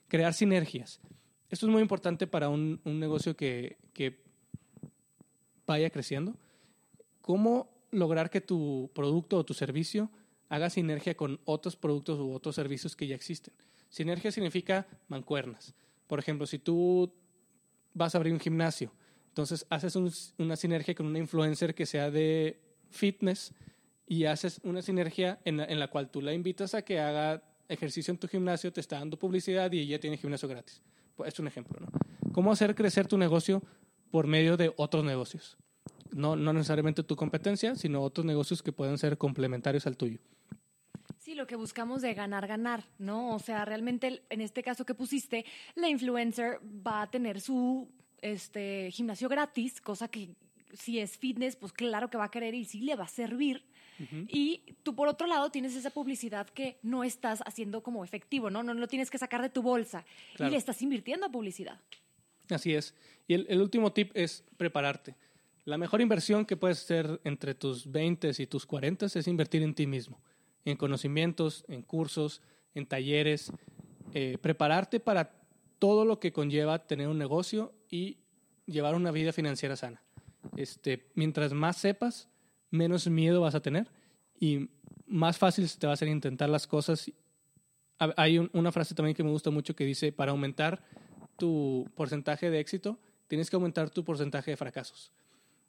Crear sinergias. Esto es muy importante para un, un negocio que, que vaya creciendo. ¿Cómo lograr que tu producto o tu servicio haga sinergia con otros productos u otros servicios que ya existen? Sinergia significa mancuernas. Por ejemplo, si tú vas a abrir un gimnasio, entonces haces un- una sinergia con una influencer que sea de fitness y haces una sinergia en la, en la cual tú la invitas a que haga ejercicio en tu gimnasio, te está dando publicidad y ella tiene gimnasio gratis. Es un ejemplo, ¿no? ¿Cómo hacer crecer tu negocio por medio de otros negocios? No, no necesariamente tu competencia, sino otros negocios que pueden ser complementarios al tuyo. Sí, lo que buscamos de ganar, ganar, ¿no? O sea, realmente en este caso que pusiste, la influencer va a tener su este, gimnasio gratis, cosa que si es fitness, pues claro que va a querer y sí le va a servir. Y tú por otro lado tienes esa publicidad que no estás haciendo como efectivo, ¿no? No lo tienes que sacar de tu bolsa Claro. y le estás invirtiendo a publicidad. Así es. Y el, el último tip es prepararte. La mejor inversión que puedes hacer entre tus 20 y tus 40 es invertir en ti mismo, en conocimientos, en cursos, en talleres, eh, prepararte para todo lo que conlleva tener un negocio y llevar una vida financiera sana. Este, mientras más sepas, menos miedo vas a tener y más fácil te va a hacer intentar las cosas. Ha- Hay un- una frase también que me gusta mucho que dice, para aumentar tu porcentaje de éxito, tienes que aumentar tu porcentaje de fracasos.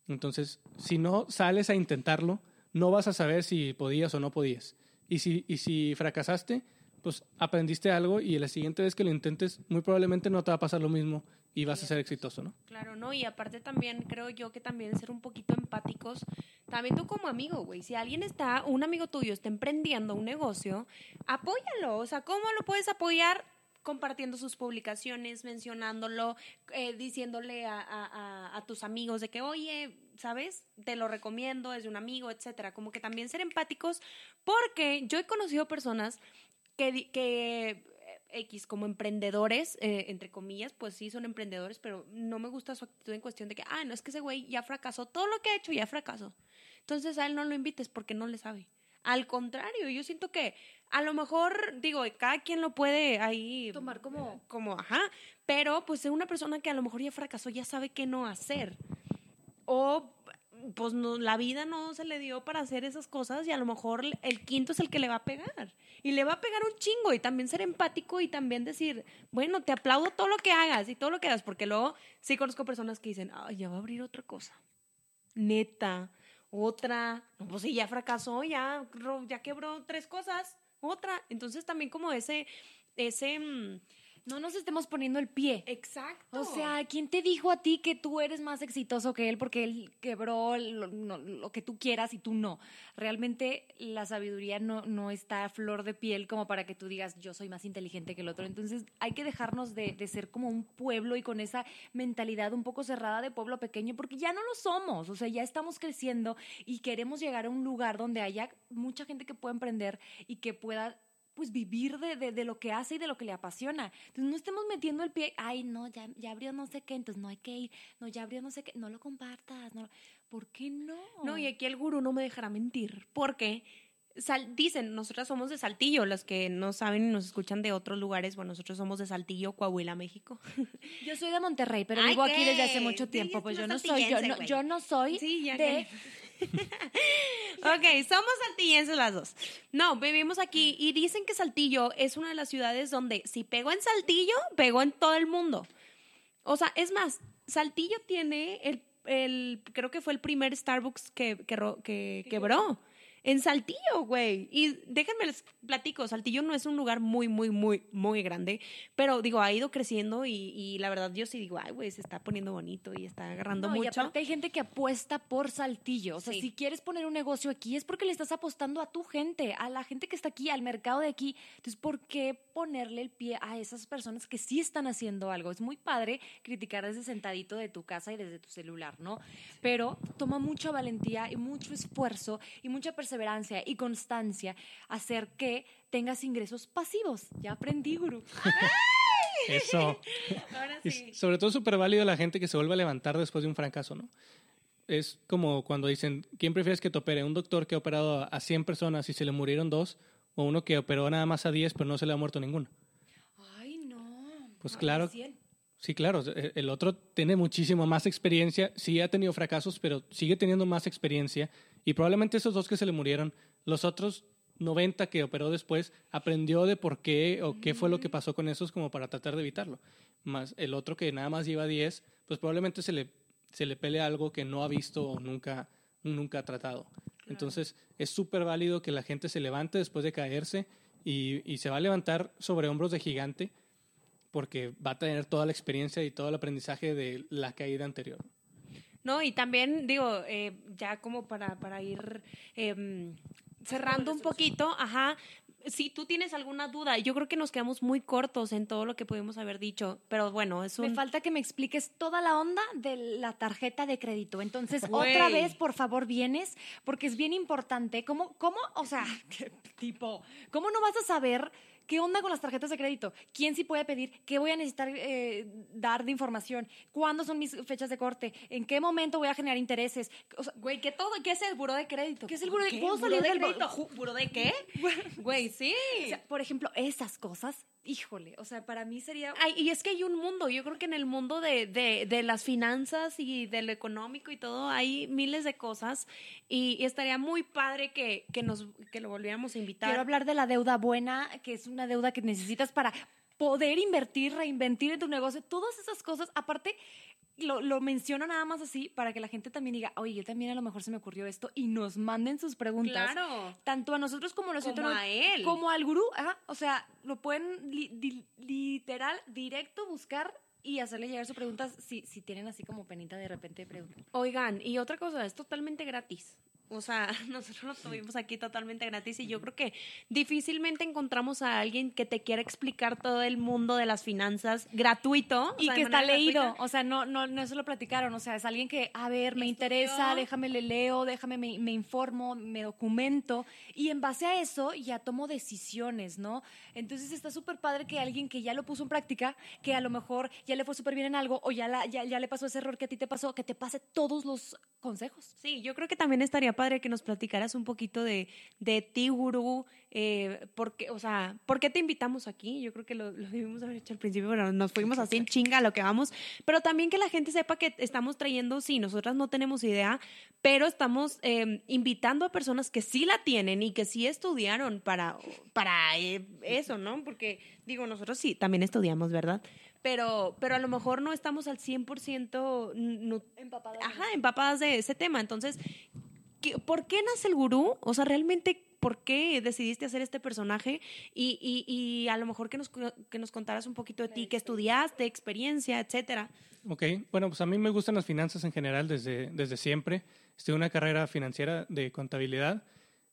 Entonces, si no sales a intentarlo, no vas a saber si podías o no podías. Y si, y si fracasaste, pues aprendiste algo y la siguiente vez que lo intentes, muy probablemente no te va a pasar lo mismo y vas a ser exitoso, ¿no? Claro, ¿no? Y aparte también creo yo que también ser un poquito empáticos, también tú como amigo, güey, si alguien está, un amigo tuyo está emprendiendo un negocio, apóyalo, o sea, ¿cómo lo puedes apoyar? compartiendo sus publicaciones, mencionándolo, eh, diciéndole a, a- a- tus amigos de que, oye, ¿sabes? Te lo recomiendo, es de un amigo, etcétera. Como que también ser empáticos, porque yo he conocido personas que, que X como emprendedores, eh, entre comillas, pues sí son emprendedores, pero no me gusta su actitud en cuestión de que, ah, no, es que ese güey ya fracasó, todo lo que ha hecho ya fracasó. Entonces a él no lo invites porque no le sabe. Al contrario, yo siento que a lo mejor, digo, cada quien lo puede ahí Tomar como- como, ajá, pero pues es una persona que a lo mejor ya fracasó, ya sabe qué no hacer. O pues no, la vida no se le dio para hacer esas cosas y a lo mejor el quinto es el que le va a pegar. Y le va a pegar un chingo y también ser empático y también decir, bueno, te aplaudo todo lo que hagas y todo lo que hagas, porque luego sí conozco personas que dicen, ya va a abrir otra cosa. Neta, otra. No, pues sí, ya fracasó, ya, ya quebró tres cosas, otra. Entonces también como ese, ese... No nos estemos poniendo el pie. Exacto. O sea, ¿quién te dijo a ti que tú eres más exitoso que él porque él quebró lo, no- lo que tú quieras y tú no? Realmente la sabiduría no, no está a flor de piel como para que tú digas yo soy más inteligente que el otro. Entonces hay que dejarnos de, de ser como un pueblo y con esa mentalidad un poco cerrada de pueblo pequeño porque ya no lo somos. O sea, ya estamos creciendo y queremos llegar a un lugar donde haya mucha gente que pueda emprender y que pueda pues vivir de, de, de lo que hace y de lo que le apasiona. Entonces no estemos metiendo el pie, ay no, ya, ya abrió no sé qué, entonces no hay que ir, no, ya abrió no sé qué, no lo compartas, no, ¿por qué no? No, y aquí el gurú no me dejará mentir, porque sal- dicen, nosotras somos de Saltillo, los que no saben y nos escuchan de otros lugares, bueno, nosotros somos de Saltillo, Coahuila, México. Yo soy de Monterrey, pero vivo aquí desde hace mucho tiempo, es pues yo no soy, yo no, yo no soy Sí, de... ok, somos saltillenses las dos. No, vivimos aquí y dicen que Saltillo es una de las ciudades donde si pegó en Saltillo, pegó en todo el mundo. O sea, es más, Saltillo tiene el, el creo que fue el primer Starbucks que, que, que quebró. En Saltillo, güey. Y déjenme les platico, Saltillo no es un lugar muy, muy, muy, muy grande, pero digo, ha ido creciendo y, y la verdad yo sí digo, ay, güey, se está poniendo bonito y está agarrando No, y mucho. aparte hay gente que apuesta por Saltillo. O sea, Sí. si quieres poner un negocio aquí es porque le estás apostando a tu gente, a la gente que está aquí, al mercado de aquí. Entonces, ¿por qué ponerle el pie a esas personas que sí están haciendo algo? Es muy padre criticar desde sentadito de tu casa y desde tu celular, ¿no? Pero toma mucha valentía y mucho esfuerzo y mucha perseverancia y constancia hacer que tengas ingresos pasivos. Ya aprendí, gurú. Eso. Ahora Y sí. sobre todo súper válido la gente que se vuelve a levantar después de un fracaso, ¿no? Es como cuando dicen, ¿quién prefieres que te opere? ¿Un doctor que ha operado a 100 personas y se le murieron dos? ¿O uno que operó nada más a 10 pero no se le ha muerto ninguno? Ay, no. Pues Ay, claro. Sí, claro. e- El otro tiene muchísimo más experiencia. Sí ha tenido fracasos, pero sigue teniendo más experiencia. Y probablemente esos dos que se le murieron, los otros 90 que operó después, aprendió de por qué o qué fue lo que pasó con esos como para tratar de evitarlo. Más el otro que nada más lleva 10, pues probablemente se le, se le pele algo que no ha visto o nunca, nunca ha tratado. Entonces, es súper válido que la gente se levante después de caerse y, y se va a levantar sobre hombros de gigante porque va a tener toda la experiencia y todo el aprendizaje de la caída anterior. No, y también digo, eh, ya como para, para ir em, cerrando un poquito, ajá, si tú tienes alguna duda, yo creo que nos quedamos muy cortos en todo lo que pudimos haber dicho, pero bueno, es Me un... falta que me expliques toda la onda de la tarjeta de crédito. Entonces, otra vez, por favor, vienes, porque es bien importante. ¿Cómo, cómo, o sea, qué tipo, cómo no vas a saber qué onda con las tarjetas de crédito? ¿Quién sí puede pedir? ¿Qué voy a necesitar eh, dar de información? ¿Cuándo son mis fechas de corte? ¿En qué momento voy a generar intereses? O sea, Güey, ¿qué todo? ¿Qué es el buro de crédito? ¿Qué es el buró de- ¿Qué? puedo ¿Buró salir de crédito? ¿Buró de qué? Güey, sí. o sea, por ejemplo, esas cosas, híjole, o sea, para mí sería... Ay, y es que hay un mundo, yo creo que en el mundo de, de, de las finanzas y de lo económico y todo hay miles de cosas y, y estaría muy padre que, que, nos, que lo volviéramos a invitar. Quiero hablar de la deuda buena, que es una deuda que necesitas para poder invertir, reinvertir en tu negocio, todas esas cosas. Aparte, lo, lo menciono nada más así para que la gente también diga, oye, yo también a lo mejor se me ocurrió esto y nos manden sus preguntas. Claro. Tanto a nosotros como a los Como a él. Como al gurú. ajá, O sea, lo pueden li- di- literal, directo buscar y hacerle llegar sus preguntas si, si tienen así como penita de repente preguntar. Oigan, y otra cosa, es totalmente gratis. O sea, nosotros lo tuvimos aquí totalmente gratis y yo creo que difícilmente encontramos a alguien que te quiera explicar todo el mundo de las finanzas gratuito. o Y sea, que está leído, gratuita. o sea, no, no, no se lo platicaron, o sea, es alguien que, a ver, me interesa, déjame le leo, déjame me, me informo, me documento, y en base a eso ya tomo decisiones, ¿no? Entonces está súper padre que alguien que ya lo puso en práctica, que a lo mejor ya le fue súper bien en algo, o ya, la, ya, ya le pasó ese error que a ti te pasó, que te pase todos los consejos. Sí, yo creo que también estaría padre que nos platicaras un poquito de, de ti, gurú, eh, porque, o sea, ¿por qué te invitamos aquí? Yo creo que lo, lo debimos haber hecho al principio, pero nos fuimos así en chinga a lo que vamos. Pero también que la gente sepa que estamos trayendo, sí, nosotras no tenemos idea, pero estamos eh, invitando a personas que sí la tienen y que sí estudiaron para, para eh, eso, ¿no? Porque, digo, nosotros sí, también estudiamos, ¿verdad? Pero, pero a lo mejor no estamos al 100% nu- Empapada. Ajá, empapadas de ese tema. Entonces, ¿qué- ¿por qué nace el gurú? O sea, realmente, ¿por qué decidiste hacer este personaje? Y, y, y a lo mejor que nos, que nos contaras un poquito de ti, qué estudiaste, experiencia, etcétera. Ok, bueno, pues a mí me gustan las finanzas en general desde, desde siempre. Estudié una carrera financiera de contabilidad.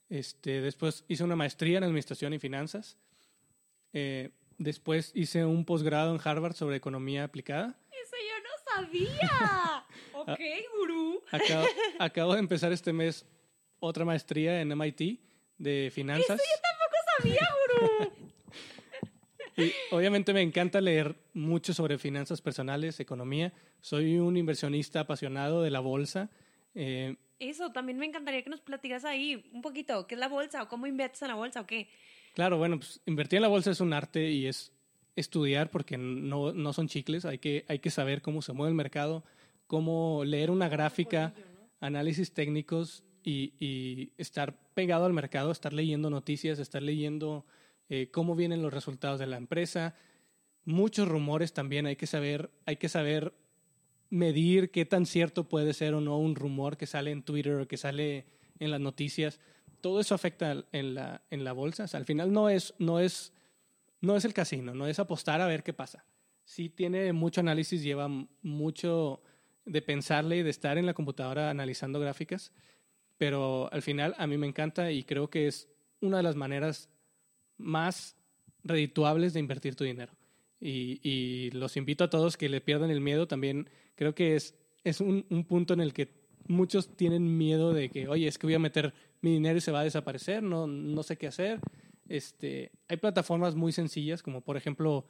Este, después hice una maestría en administración y finanzas. Eh, después hice un posgrado en Harvard sobre economía aplicada. Eso yo no sabía. ok, Acabo, de empezar este mes otra maestría en MIT de finanzas. Sabía, gurú. Y obviamente me encanta leer mucho sobre finanzas personales, economía. Soy un inversionista apasionado de la bolsa. Eh, Eso, también me encantaría que nos platicaras ahí un poquito, ¿qué es la bolsa o cómo inviertes en la bolsa o qué? claro, bueno, pues invertir en la bolsa es un arte y es estudiar porque no, no son chicles. Hay que, hay que saber cómo se mueve el mercado, cómo leer una gráfica, análisis técnicos y, y estar pegado al mercado, estar leyendo noticias, estar leyendo eh, cómo vienen los resultados de la empresa. Muchos rumores también, hay que saber, hay que saber medir qué tan cierto puede ser o no un rumor que sale en Twitter o que sale en las noticias, todo eso afecta en la, en la bolsa. O sea, al final no es, no, es, no es el casino, no es apostar a ver qué pasa. Sí tiene mucho análisis, lleva mucho de pensarle y de estar en la computadora analizando gráficas, pero al final a mí me encanta y creo que es una de las maneras más redituables de invertir tu dinero. Y, los invito a todos que le pierdan el miedo. También creo que es, es un, un punto en el que muchos tienen miedo de que, oye, es que voy a meter mi dinero y se va a desaparecer, no, no sé qué hacer. Este, hay plataformas muy sencillas, como por ejemplo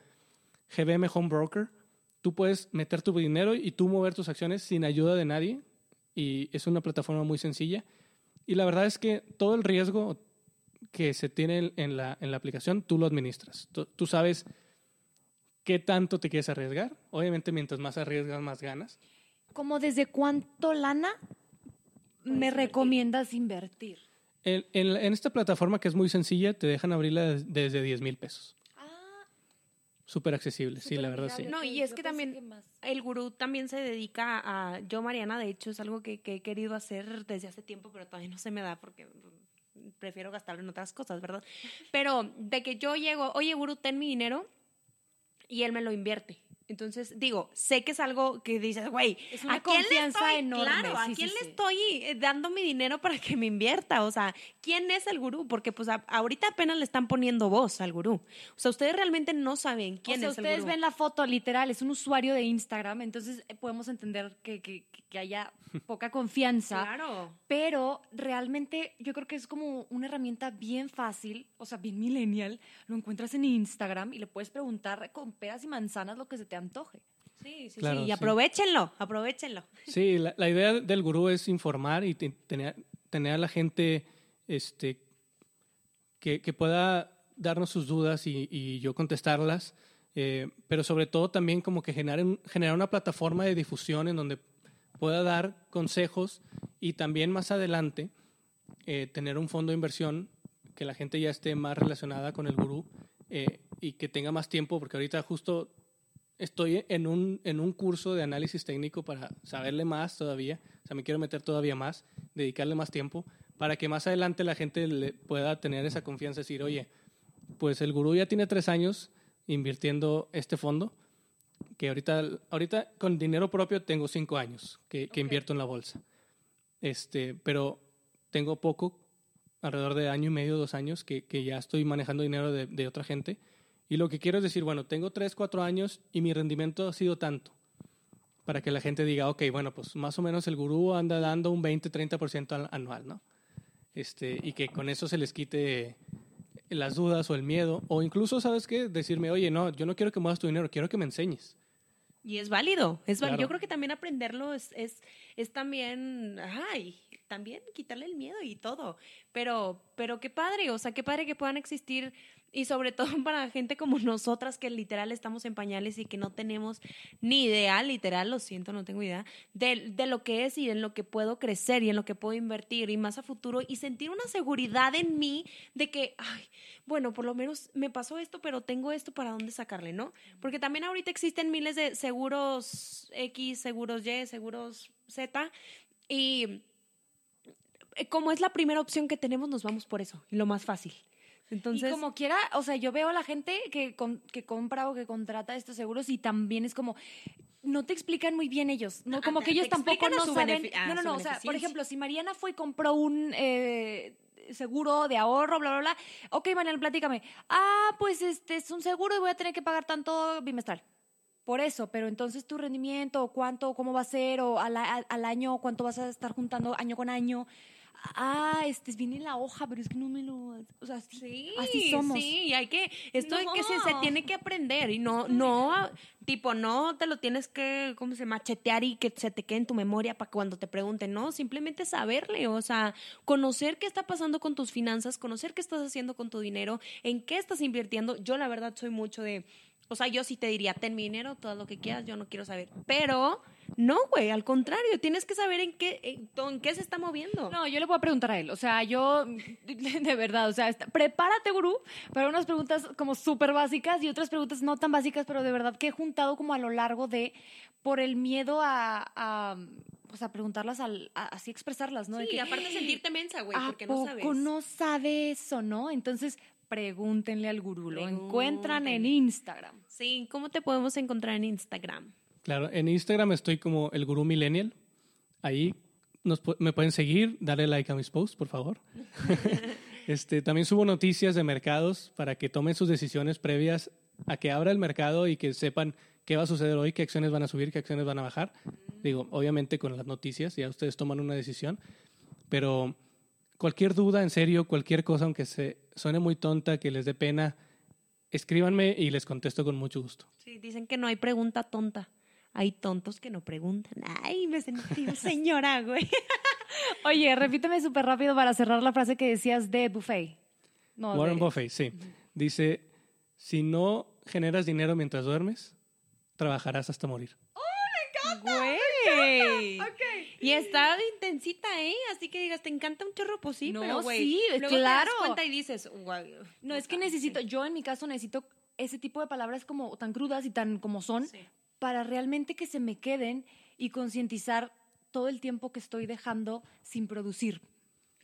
GBM Home Broker. Tú puedes meter tu dinero y tú mover tus acciones sin ayuda de nadie. Y es una plataforma muy sencilla. Y la verdad es que todo el riesgo que se tiene en la, en la aplicación, tú lo administras. Tú, tú sabes qué tanto te quieres arriesgar. Obviamente, mientras más arriesgas, más ganas. ¿Cómo desde cuánto lana me recomiendas invertir? En, en- en esta plataforma que es muy sencilla, te dejan abrirla des- desde 10 mil pesos. Súper accesible, sí, la verdad sí. No, y es que también el gurú también se dedica a... Yo, Mariana, de hecho, es algo que, que he querido hacer desde hace tiempo, pero todavía no se me da porque mm, prefiero gastarlo en otras cosas, ¿verdad? Pero de que yo llego, oye, gurú, ten mi dinero y él me lo invierte. Entonces, digo, sé que es algo que dices, güey, Es una ¿a quién le confianza estoy, enorme, Claro, ¿a sí, quién sí, le sí. estoy eh, dando mi dinero para que me invierta? O sea, ¿quién es el gurú? Porque pues a- ahorita apenas le están poniendo voz al gurú. O sea, ustedes realmente no saben quién o sea, es el ustedes gurú. ven la foto literal, es un usuario de Instagram, entonces eh, podemos entender que, que- que haya poca confianza. Claro. Pero realmente yo creo que es como una herramienta bien fácil, o sea, bien millennial. Lo encuentras en Instagram y le puedes preguntar con peras y manzanas lo que se te antoje. Sí, sí, Claro, sí. Y sí. aprovechenlo, aprovechenlo. Sí, la, la idea del gurú es informar y te- tener, tener a la gente este, que, que pueda darnos sus dudas y, y yo contestarlas, eh, pero sobre todo también como que generar, un- generar una plataforma de difusión en donde pueda dar consejos y también más adelante eh, tener un fondo de inversión que la gente ya esté más relacionada con el gurú eh, y que tenga más tiempo, porque ahorita justo estoy en un, en un curso de análisis técnico para saberle más todavía, o sea, me quiero meter todavía más, dedicarle más tiempo, para que más adelante la gente le pueda tener esa confianza, decir, oye, pues el gurú ya tiene tres años invirtiendo este fondo, que ahorita, ahorita con dinero propio tengo cinco años que, que Ok. invierto en la bolsa. Este, pero tengo poco, alrededor de año y medio, dos años, que, que ya estoy manejando dinero de, de otra gente. Y lo que quiero es decir, bueno, tengo tres, cuatro años y mi rendimiento ha sido tanto. Para que la gente diga, ok, bueno, pues más o menos el gurú anda dando un 20, 30% al- anual, ¿no? Este, y que con eso se les quite las dudas o el miedo. O incluso, ¿sabes qué? Decirme, oye, no, yo no quiero que muevas tu dinero, quiero que me enseñes. Y es válido, es válido. Claro. Yo creo que también aprenderlo es, es, es también, ay, también quitarle el miedo y todo. Pero, pero qué padre, o sea, qué padre que puedan existir y sobre todo para gente como nosotras que literal estamos en pañales y que no tenemos ni idea, literal, lo siento, no tengo idea, de, de lo que es y en lo que puedo crecer y en lo que puedo invertir y más a futuro y sentir una seguridad en mí de que, ay, bueno, por lo menos me pasó esto, pero tengo esto para dónde sacarle, ¿no? Porque también ahorita existen miles de seguros X, seguros Y, seguros Z y como es la primera opción que tenemos, nos vamos por eso, lo más fácil. Entonces, y como quiera, o sea, yo veo a la gente que, con- que compra o que contrata estos seguros y también es como, no te explican muy bien ellos, no, Ah, como que ellos tampoco no saben. ah, no, no, no, o sea, por ejemplo, si Mariana fue y compró un eh, seguro de ahorro, bla, bla, bla, ok, Mariana, platícame. Ah, pues este es un seguro y voy a tener que pagar tanto bimestral. Por eso, pero entonces tu rendimiento, o cuánto, cómo va a ser, o al, al- al año, cuánto vas a estar juntando año con año. Ah, este viene en la hoja, pero es que no me lo. O sea, sí, Sí, así somos. Sí, y hay que, esto es que se, se No. tiene que aprender y no, no, tipo, no te lo tienes que, ¿cómo se? Machetear y que se te quede en tu memoria para cuando te pregunten, no, simplemente saberle, o sea, conocer qué está pasando con tus finanzas, conocer qué estás haciendo con tu dinero, en qué estás invirtiendo. Yo la verdad soy mucho de, o sea, yo sí te diría, ten mi dinero, todo lo que quieras, yo no quiero saber, pero no, güey, al contrario, tienes que saber en qué, en, en qué se está moviendo. No, yo le puedo preguntar a él. O sea, yo, de verdad, o sea, está- prepárate, gurú, para unas preguntas como súper básicas y otras preguntas no tan básicas, pero de verdad que he juntado como a lo largo de, por el miedo a, a, pues a preguntarlas, al, a- así expresarlas, ¿no? De Sí, que, aparte sentirte mensa, güey, ¿A porque no sabes. no sabe eso, no? Entonces, pregúntenle al gurú. Lo encuentran en. Instagram. Sí, ¿cómo te podemos encontrar en Instagram? Claro, en Instagram estoy como el gurú millennial. Ahí nos, me pueden seguir, darle like a mis posts, por favor. este, también subo noticias de mercados para que tomen sus decisiones previas a que abra el mercado y que sepan qué va a suceder hoy, qué acciones van a subir, qué acciones van a bajar. Digo, obviamente con las noticias, ya ustedes toman una decisión, pero cualquier duda, en serio, cualquier cosa, aunque se suene muy tonta, que les dé pena, escríbanme y les contesto con mucho gusto. Sí, dicen que no hay pregunta tonta. Hay tontos que no preguntan. Ay, me sentí señora, güey. Oye, repíteme súper rápido para cerrar la frase que decías de buffet. No, Warren de- Buffett, sí. Dice, si no generas dinero mientras duermes, trabajarás hasta morir. Güey. Y está intensita, ¿eh? Así que digas, te encanta un chorro, pues sí, No, güey. sí, luego claro. Te das cuenta y dices, guay. No, es que necesito, yo en mi caso necesito ese tipo de palabras como tan crudas y tan como son Sí. para realmente que se me queden y concientizar todo el tiempo que estoy dejando sin producir.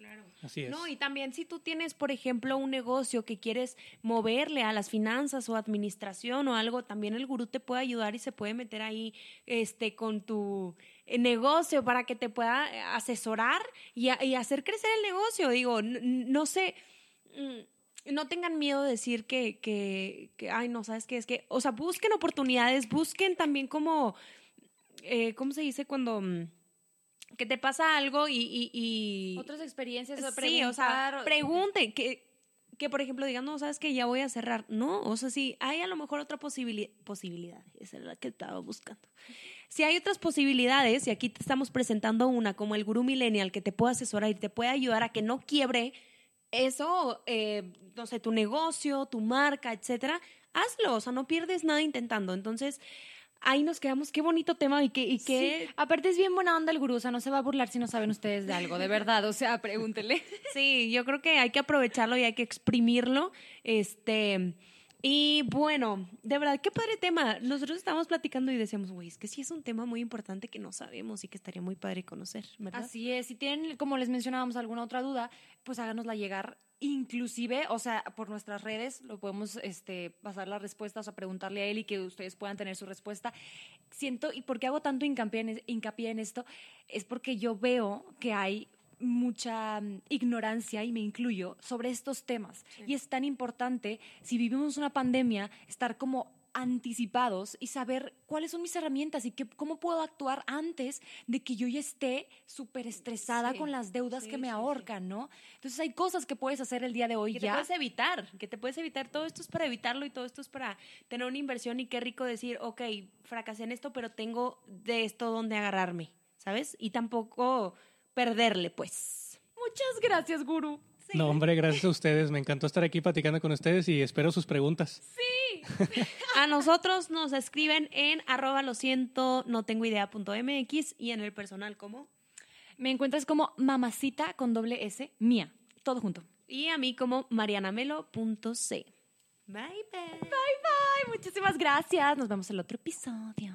Claro. Así es. No, y también si tú tienes, por ejemplo, un negocio que quieres moverle a las finanzas o administración o algo, también el gurú te puede ayudar y se puede meter ahí este, con tu eh, negocio para que te pueda eh, asesorar y, a- y hacer crecer el negocio. Digo, n- n- no sé, mm, no tengan miedo de decir que, que, que, ay, no, ¿sabes qué? Es que, o sea, busquen oportunidades, busquen también como, eh, ¿cómo se dice cuando... que te pasa algo y- y- y Otras experiencias, o Sí, o sea, pregunte que, que por ejemplo digan, no, sabes que ya voy a cerrar. No, o sea, si hay a lo mejor otra posibili- posibilidad, esa era la que estaba buscando. Si hay otras posibilidades, y aquí te estamos presentando una como el gurú millennial que te puede asesorar y te puede ayudar a que no quiebre eso, eh, no sé, tu negocio, tu marca, etcétera, hazlo, o sea, no pierdes nada intentando. Entonces, ahí nos quedamos, qué bonito tema y qué, y qué Sí, aparte es bien buena onda el gurú, o sea, no se va a burlar si no saben ustedes de algo, de verdad, o sea, pregúntenle. Sí, yo creo que hay que aprovecharlo y hay que exprimirlo. Este, y bueno, de verdad, qué padre tema. Nosotros estábamos platicando y decíamos, güey, es que sí es un tema muy importante que no sabemos y que estaría muy padre conocer. Así es, si tienen, como les mencionábamos, alguna otra duda, pues háganosla llegar. Inclusive, o sea, por nuestras redes lo podemos este, pasar las respuestas o preguntarle a él y que ustedes puedan tener su respuesta. Siento, y por qué hago tanto hincapié en esto, es porque yo veo que hay mucha mm, ignorancia, y me incluyo, sobre estos temas. Y es tan importante, si vivimos una pandemia, estar como anticipados y saber cuáles son mis herramientas y qué, cómo puedo actuar antes de que yo ya esté súper estresada Sí, con las deudas sí, que me sí, ahorcan, ¿no? Entonces hay cosas que puedes hacer el día de hoy que te ya. puedes evitar, que te puedes evitar. Todo esto es para evitarlo y todo esto es para tener una inversión y qué rico decir, ok, fracasé en esto, pero tengo de esto donde agarrarme, ¿sabes? Y tampoco perderle, pues. Muchas gracias, gurú. No, hombre, gracias a ustedes. Me encantó estar aquí platicando con ustedes y espero sus preguntas. A nosotros nos escriben en arroba lo siento, no tengo idea punto MX y en el personal como. Me encuentras como mamacita con doble S, mía, todo junto. Y a mí como marianamelo.c. Bye, bye. Bye, bye. Muchísimas gracias. Nos vemos en el otro episodio.